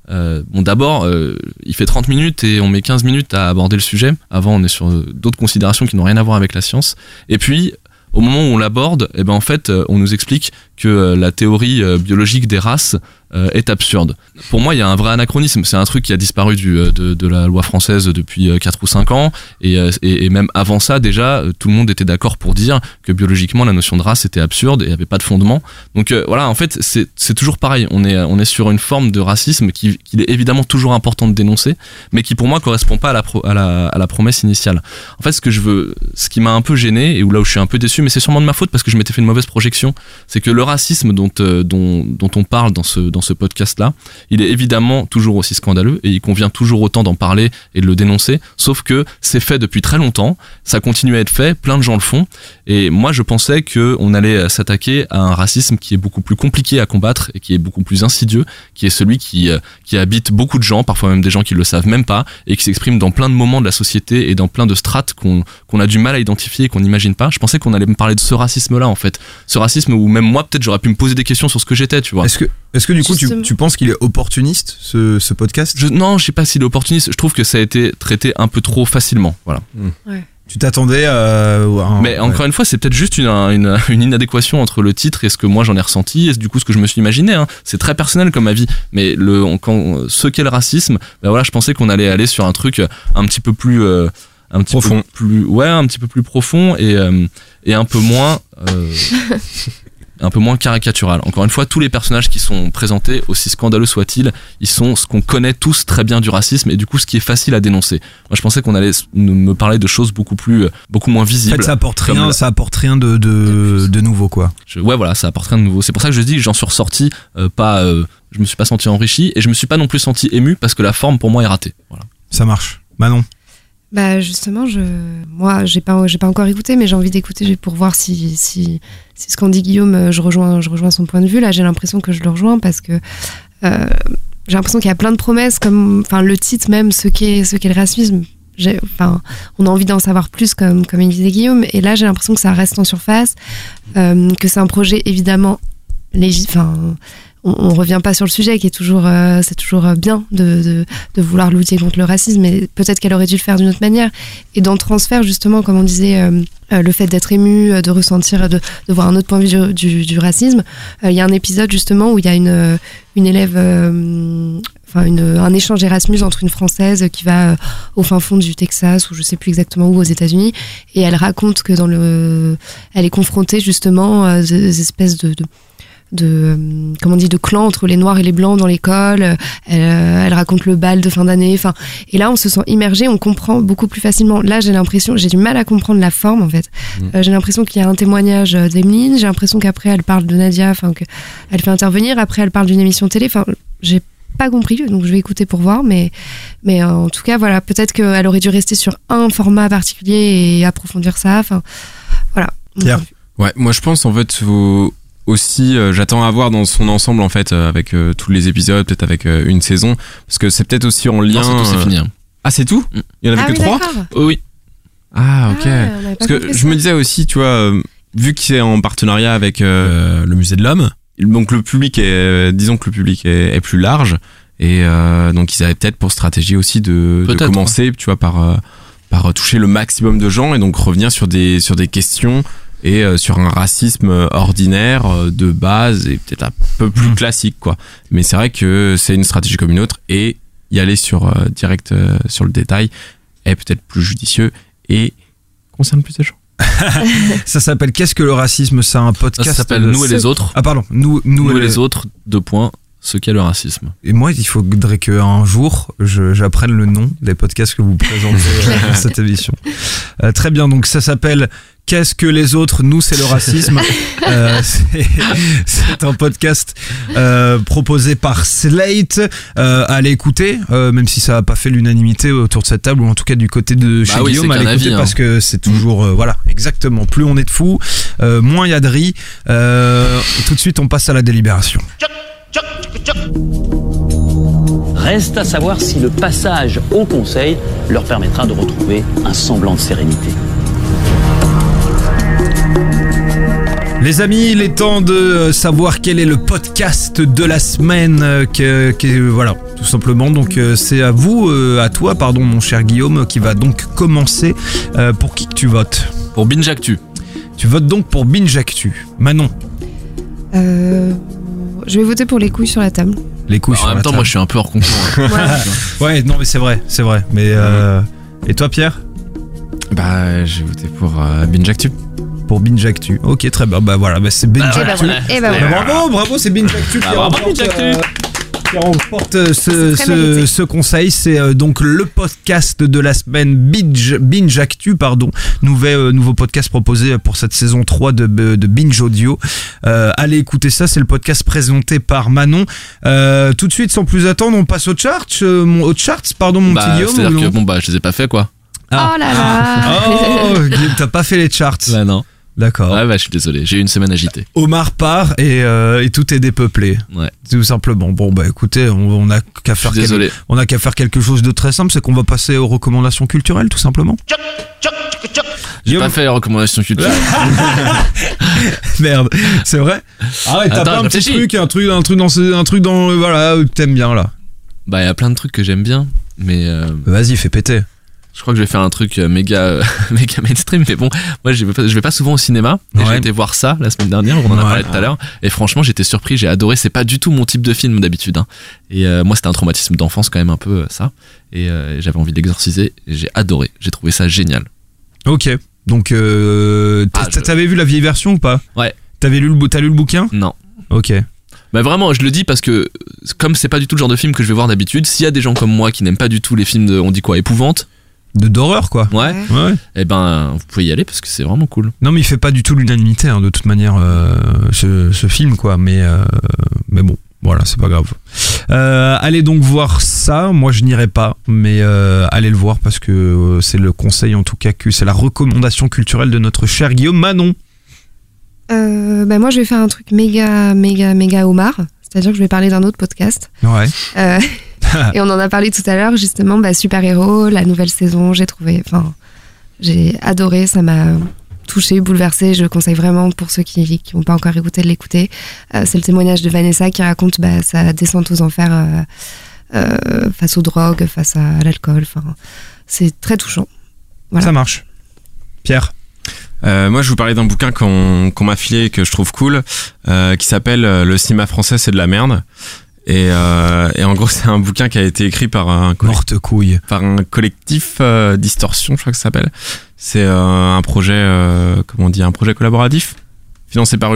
Euh, bon, d'abord, euh, il fait 30 minutes et on met 15 minutes à aborder le sujet. Avant, on est sur euh, d'autres considérations qui n'ont rien à voir avec la science. Et puis, au moment où on l'aborde, eh ben en fait, on nous explique que euh, la théorie euh, biologique des races euh, est absurde. Pour moi, il y a un vrai anachronisme. C'est un truc qui a disparu de, la loi française depuis 4 ou 5 ans. Et, même avant ça, déjà, tout le monde était d'accord pour dire que biologiquement, la notion de race était absurde et avait pas de fondement. Donc voilà, en fait, c'est toujours pareil. On est, sur une forme de racisme qui- qu'il est évidemment toujours important de dénoncer, mais qui pour moi correspond pas à la, pro- à la, à la promesse initiale. En fait, ce que je veux, ce qui m'a un peu gêné et où là où je suis un peu déçu, mais c'est sûrement de ma faute parce que je m'étais fait une mauvaise projection, c'est que le racisme dont, euh, dont, dont on parle dans ce, dans ce podcast-là, il est évidemment toujours aussi scandaleux et il convient toujours autant d'en parler et de le dénoncer, sauf que c'est fait depuis très longtemps, ça continue à être fait, plein de gens le font, et moi je pensais que on allait s'attaquer à un racisme qui est beaucoup plus compliqué à combattre et qui est beaucoup plus insidieux, qui est celui qui, euh, qui habite beaucoup de gens, parfois même des gens qui le savent même pas, et qui s'exprime dans plein de moments de la société et dans plein de strates qu'on qu'on a du mal à identifier et qu'on n'imagine pas. Je pensais qu'on allait me parler de ce racisme-là en fait, ce racisme où même moi peut-être peut-être j'aurais pu me poser des questions sur ce que j'étais, tu vois. Est-ce que, est-ce que du coup, tu, tu penses qu'il est opportuniste, ce, ce podcast? Je, non, je sais pas s'il est opportuniste. Je trouve que ça a été traité un peu trop facilement. Voilà. Tu t'attendais à. un- Mais encore une fois, c'est peut-être juste une, une, une inadéquation entre le titre et ce que moi j'en ai ressenti et du coup ce que je me suis imaginé. hein. C'est très personnel comme avis. Mais le, on- quand, ce qu'est le racisme, ben voilà, je pensais qu'on allait aller sur un truc un petit peu plus. euh, un petit Profond. peu plus ouais un petit peu plus profond et euh, et un peu moins euh, un peu moins caricatural. Encore une fois tous les personnages qui sont présentés aussi scandaleux soient-ils ils sont ce qu'on connaît tous très bien du racisme et du coup ce qui est facile à dénoncer. Moi je pensais qu'on allait me parler de choses beaucoup plus euh, beaucoup moins En visibles. fait, ça apporte rien, la- ça apporte rien de, de, de nouveau, quoi. je- ouais voilà ça apporte rien de nouveau. C'est pour ça que je dis que j'en suis ressorti euh, pas euh, je me suis pas senti enrichi et je me suis pas non plus senti ému parce que la forme pour moi est ratée. Voilà. Ça marche. Manon. Bah justement, je, moi, j'ai pas, pas encore écouté, mais j'ai envie d'écouter pour voir si, si, si ce qu'en dit Guillaume, euh, je rejoins, je rejoins son point de vue. Là, j'ai l'impression que je le rejoins parce que euh, j'ai l'impression qu'il y a plein de promesses, comme, enfin, le titre même, ce qu'est, le racisme. Enfin, on a envie d'en savoir plus, comme, comme il disait Guillaume. Et là, j'ai l'impression que ça reste en surface, euh, que c'est un projet évidemment légit, enfin, on, on revient pas sur le sujet qui est toujours, euh, c'est toujours euh, bien de, vouloir lutter contre le racisme, mais peut-être qu'elle aurait dû le faire d'une autre manière. Et dans le transfert, justement, comme on disait, euh, le fait d'être ému, de ressentir, de, voir un autre point de vue du, racisme, il y a un épisode justement où il y a une, élève, enfin un échange Erasmus entre une Française qui va au fin fond du Texas ou je sais plus exactement où aux États-Unis, et elle raconte que dans le, elle est confrontée justement à des espèces de de euh, comment on dit de clan entre les noirs et les blancs dans l'école. Euh, elle, euh, elle raconte le bal de fin d'année enfin. Et là on se sent immergé on comprend beaucoup plus facilement. Là j'ai l'impression j'ai du mal à comprendre la forme en fait. Euh, j'ai l'impression qu'il y a un témoignage euh, d'Emeline. J'ai l'impression qu'après elle parle de Nadia enfin que elle fait intervenir. Après elle parle d'une émission télé. Enfin j'ai pas compris donc je vais écouter pour voir mais mais euh, en tout cas voilà. Peut-être qu'elle aurait dû rester sur un format particulier et approfondir ça enfin voilà. Vue. Ouais, moi je pense en fait faut aussi euh, j'attends à voir dans son ensemble en fait euh, avec euh, tous les épisodes, peut-être avec euh, une saison parce que c'est peut-être aussi en lien non c'est tout c'est euh, fini hein. Ah, c'est tout Mm. Il y en avait ah que oui trois Oh oui Ah, OK. Ah, pas parce que je ça. me disais aussi, tu vois, euh, vu qu'il est en partenariat avec euh, Euh, le musée de l'homme. donc le public est euh, disons que le public est, est plus large et euh, donc ils avaient peut-être pour stratégie aussi de, commencer tu vois par euh, par toucher le maximum de gens et donc revenir sur des sur des questions et euh, sur un racisme ordinaire euh, de base et peut-être un peu plus Mhm. classique quoi mais c'est vrai que c'est une stratégie comme une autre et y aller sur euh, direct euh, sur le détail est peut-être plus judicieux et concerne plus de gens Ça s'appelle Qu'est-ce que le racisme? C'est un ça, podcast. s'appelle de- nous et les autres Ah, pardon. Nous, nous, nous, et les autres deux points ce qu'est le racisme Et moi, il faudrait qu'un jour, je- j'apprenne le nom des podcasts que vous présentez euh, dans cette émission. Euh, très bien, donc ça s'appelle Qu'est-ce que les autres Nous, c'est le racisme. Euh, c'est- c'est un podcast euh, proposé par Slate. Euh, allez écouter, euh, même si ça n'a pas fait l'unanimité autour de cette table, ou en tout cas du côté de chez Bah oui, Guillaume, c'est allez qu'un écouter avis, hein. parce que c'est toujours, euh, voilà, exactement. Plus on est de fous, euh, moins il y a de riz. Euh, tout de suite, on passe à la délibération. Reste à savoir si le passage au Conseil leur permettra de retrouver un semblant de sérénité. Les amis, il est temps de savoir quel est le podcast de la semaine. euh, Que, que- voilà, tout simplement. Donc euh, c'est à vous, euh, à toi, pardon, mon cher Guillaume, qui va donc commencer. Euh, pour qui que tu votes pour Binge Actu Tu votes donc pour Binge Actu. Manon, Euh, je vais voter pour les couilles sur la table. les couilles en sur même la temps table. moi je suis un peu hors concours hein. Ouais. Ouais, non mais c'est vrai, c'est vrai. Mais euh, et toi, Pierre? Bah j'ai voté pour euh, Binge Actu Pour Binge Actu. Ok, très bien. Bah voilà, bah, c'est Binge Bah, bah Actu. voilà. Et bah Bah, voilà. bravo, bravo, c'est Binge Actu Bah, bravo, Binge Actu. Qui remporte euh, ce, conseil. C'est euh, donc le podcast de la semaine Binge, Binge Actu, pardon. Nouvel, euh, nouveau podcast proposé pour cette saison 3 de, de Binge Audio. Euh, allez écouter ça, c'est le podcast présenté par Manon. Euh, tout de suite, sans plus attendre, on passe aux charts, euh, mon, aux charts, pardon, mon bah, petit Guillaume. c'est à ou dire que bon bah je les ai pas fait quoi Ah. Oh là là Oh, Guillaume, t'as pas fait les charts. bah non D'accord. ouais bah je suis désolé j'ai eu une semaine agitée Omar part et, euh, et tout est dépeuplé. ouais Tout simplement. Bon, bah écoutez, on, on a qu'à faire, quel- désolé on a qu'à faire quelque chose de très simple, c'est qu'on va passer aux recommandations culturelles, tout simplement. J'ai pas fait les recommandations culture. Merde, c'est vrai Arrête, t'as Attends, pas un je petit réfléchis. truc, un truc, un truc dans, ce- un truc dans, euh, voilà, que t'aimes bien là. bah, il y a plein de trucs que j'aime bien, mais euh, Vas-y, fais péter. Je crois que je vais faire un truc euh, méga, méga mainstream. Mais bon, moi, je vais pas, je vais pas souvent au cinéma. Ouais. J'ai été voir ça la semaine dernière, on en a Ouais. parlé tout à l'heure. Et franchement, j'étais surpris, j'ai adoré. C'est pas du tout mon type de film d'habitude. hein. Et euh, moi, c'était un traumatisme d'enfance quand même un peu euh, ça. Et euh, j'avais envie d'exorciser. J'ai adoré. J'ai trouvé ça génial. Ok, donc euh, Ah, je- t'avais vu la vieille version ou pas? Ouais. T'avais lu le, t'as lu le bouquin? Non. Ok. Bah vraiment, je le dis parce que comme c'est pas du tout le genre de film que je vais voir d'habitude, s'il y a des gens comme moi qui n'aiment pas du tout les films de, on dit quoi, épouvante, De d'horreur quoi. ouais, Ouais. et ben vous pouvez y aller parce que c'est vraiment cool. Non mais il fait pas du tout l'unanimité hein, de toute manière euh, ce, ce film quoi mais euh, mais bon voilà c'est pas grave euh, allez donc voir ça moi je n'irai pas mais euh, allez le voir parce que c'est le conseil en tout cas que c'est la recommandation culturelle de notre cher Guillaume Manon Euh, bah, moi, je vais faire un truc méga, méga, méga homard. C'est-à-dire que je vais parler d'un autre podcast. ouais Euh, et on en a parlé tout à l'heure, justement, bah, Super Héros, la nouvelle saison, j'ai trouvé, enfin, j'ai adoré, ça m'a touché, bouleversé. Je le conseille vraiment pour ceux qui n'ont pas encore écouté de l'écouter. Euh, c'est le témoignage de Vanessa qui raconte bah, sa descente aux enfers euh, euh, face aux drogues, face à l'alcool. Enfin, c'est très touchant. Voilà. ça marche Pierre Euh, moi, je vous parlais d'un bouquin qu'on qu'on m'a filé et que je trouve cool, euh, qui s'appelle Le cinéma français, c'est de la merde. Et, euh, et en gros, c'est un bouquin qui a été écrit par un, collec- morte couille par un collectif euh, Distorsion, je crois que ça s'appelle. C'est euh, un projet, euh, comment on dit, un projet collaboratif, financé par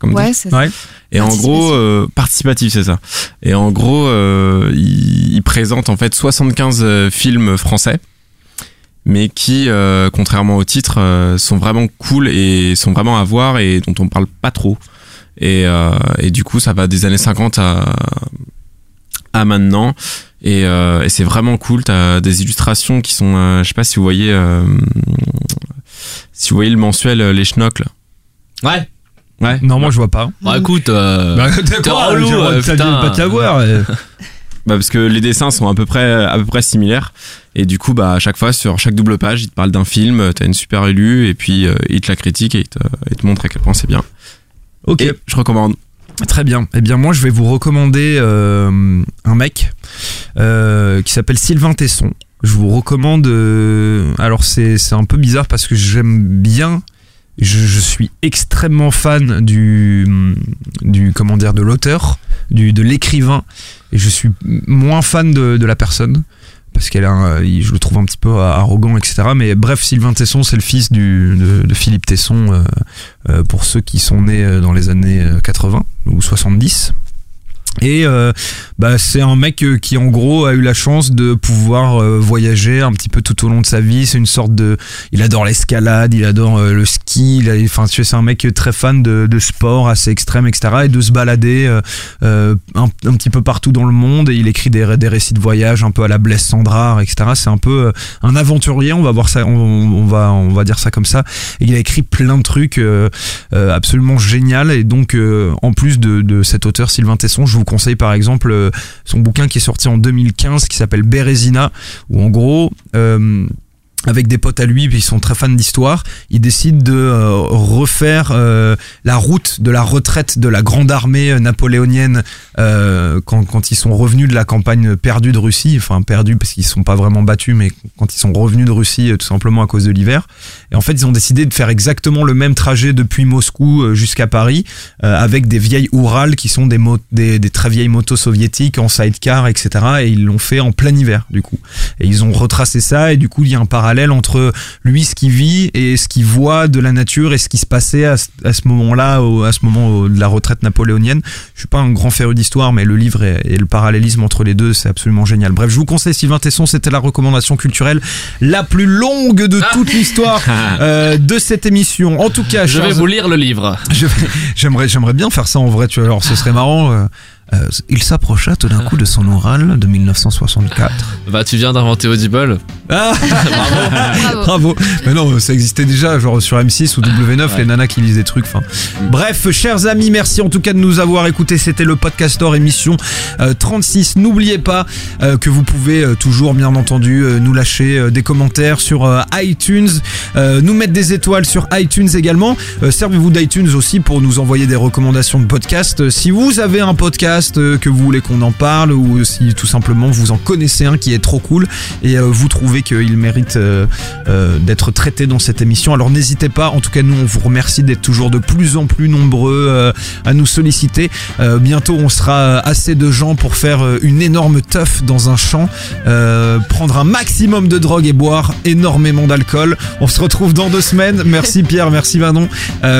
Comme Ouais, c'est ça. ouais Et en gros, euh, participatif, c'est ça. Et en gros, il, il présente en fait 75 euh, films français, mais qui, euh, contrairement au titre, euh, sont vraiment cool et sont vraiment à voir et dont on parle pas trop. Et, euh, et du coup, ça va des années 50 à, à maintenant. Et, euh, et c'est vraiment cool. T'as des illustrations qui sont, euh, je sais pas si vous voyez, euh, si vous voyez le mensuel euh, Les Schnocks. là. Ouais. Ouais. non moi je vois pas Bah écoute, euh, bah, t'es relou, euh, t'as- putain. pas te la voir euh. Bah parce que les dessins sont à peu près à peu près similaires et du coup bah à chaque fois sur chaque double page il te parle d'un film t'as une super élue et puis euh, il te la critique et il te, il te montre à quel point c'est bien ok je recommande Très bien. Eh bien, moi, je vais vous recommander euh, un mec euh, qui s'appelle Sylvain Tesson. Je vous recommande. euh, alors, c'est un peu bizarre parce que j'aime bien. Je, suis extrêmement fan du du comment dire de l'auteur, du de l'écrivain, et je suis moins fan de la personne parce qu'elle un- je le trouve un petit peu arrogant, etc. Mais bref, Sylvain Tesson, c'est le fils de, Philippe Tesson, euh, euh, pour ceux qui sont nés euh, dans les années euh, 80 ou 70. Et euh, bah, c'est un mec euh, qui en gros a eu la chance de pouvoir euh, voyager un petit peu tout au long de sa vie. C'est une sorte de, il adore l'escalade, il adore euh, le ski. Il a- enfin, c'est un mec très fan de, de sport assez extrême, etc. Et de se balader un, un petit peu partout dans le monde. Et il écrit des, des récits de voyage un peu à la Blaise Sandrard, etc. C'est un peu un aventurier. On va voir ça, on, va, on va dire ça comme ça. Et il a écrit plein de trucs absolument génial. Et donc, en plus de, de cet auteur Sylvain Tesson, je vous conseille par exemple euh, son bouquin qui est sorti en 2015 qui s'appelle Bérésina, où en gros. euh, avec des potes à lui, puis ils sont très fans d'histoire, ils décident de euh, refaire euh, la route de la retraite de la grande armée euh, napoléonienne quand, ils sont revenus de la campagne perdue de Russie, enfin perdue parce qu'ils ne sont pas vraiment battus, mais quand ils sont revenus de Russie tout simplement à cause de l'hiver. Et en fait, ils ont décidé de faire exactement le même trajet depuis Moscou jusqu'à Paris, avec des vieilles Oural qui sont des, des très vieilles motos soviétiques en sidecar, etc. Et ils l'ont fait en plein hiver, du coup. Et ils ont retracé ça, et du coup, il y a un parallèle entre lui, ce qu'il vit, et ce qu'il voit de la nature, et ce qui se passait à, ce- à ce moment-là, à ce moment de la retraite napoléonienne. Je suis pas un grand féru d'histoire, mais le livre et, et le parallélisme entre les deux, c'est absolument génial. Bref, je vous conseille Sylvain Tesson, c'était la recommandation culturelle la plus longue de toute l'histoire euh, de cette émission. En tout cas, je vais vous lire le livre. J'aimerais, j'aimerais bien faire ça en vrai, tu vois. Alors, ce serait marrant. euh, euh, il s'approcha tout d'un coup de son oral de 1964. Bah, tu viens d'inventer Audible. Ah Bravo. Mais non, ça existait déjà, genre sur M6 ou W9, les nanas qui lisent des trucs. Bref, chers amis, merci en tout cas de nous avoir écoutés. C'était le Podcastor émission euh, 36. N'oubliez pas euh, que vous pouvez euh, toujours, bien entendu, euh, nous lâcher euh, des commentaires sur euh, iTunes, euh, nous mettre des étoiles sur iTunes également. Euh, Servez-vous d'iTunes aussi pour nous envoyer des recommandations de podcasts. Euh, Si vous avez un podcast euh, que vous voulez qu'on en parle ou si tout simplement vous en connaissez un qui est trop cool et euh, vous trouvez qu'il mérite euh, d'être traité dans cette émission, alors n'hésitez pas. En tout cas, nous, on vous remercie d'être toujours de plus en plus nombreux à nous solliciter. Bientôt, on sera assez de gens pour faire une énorme teuf dans un champ, prendre un maximum de drogue et boire énormément d'alcool. On se retrouve dans deux semaines. Merci Pierre, merci Manon,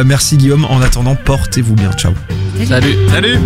merci Guillaume. En attendant, portez-vous bien. Ciao. Salut. Salut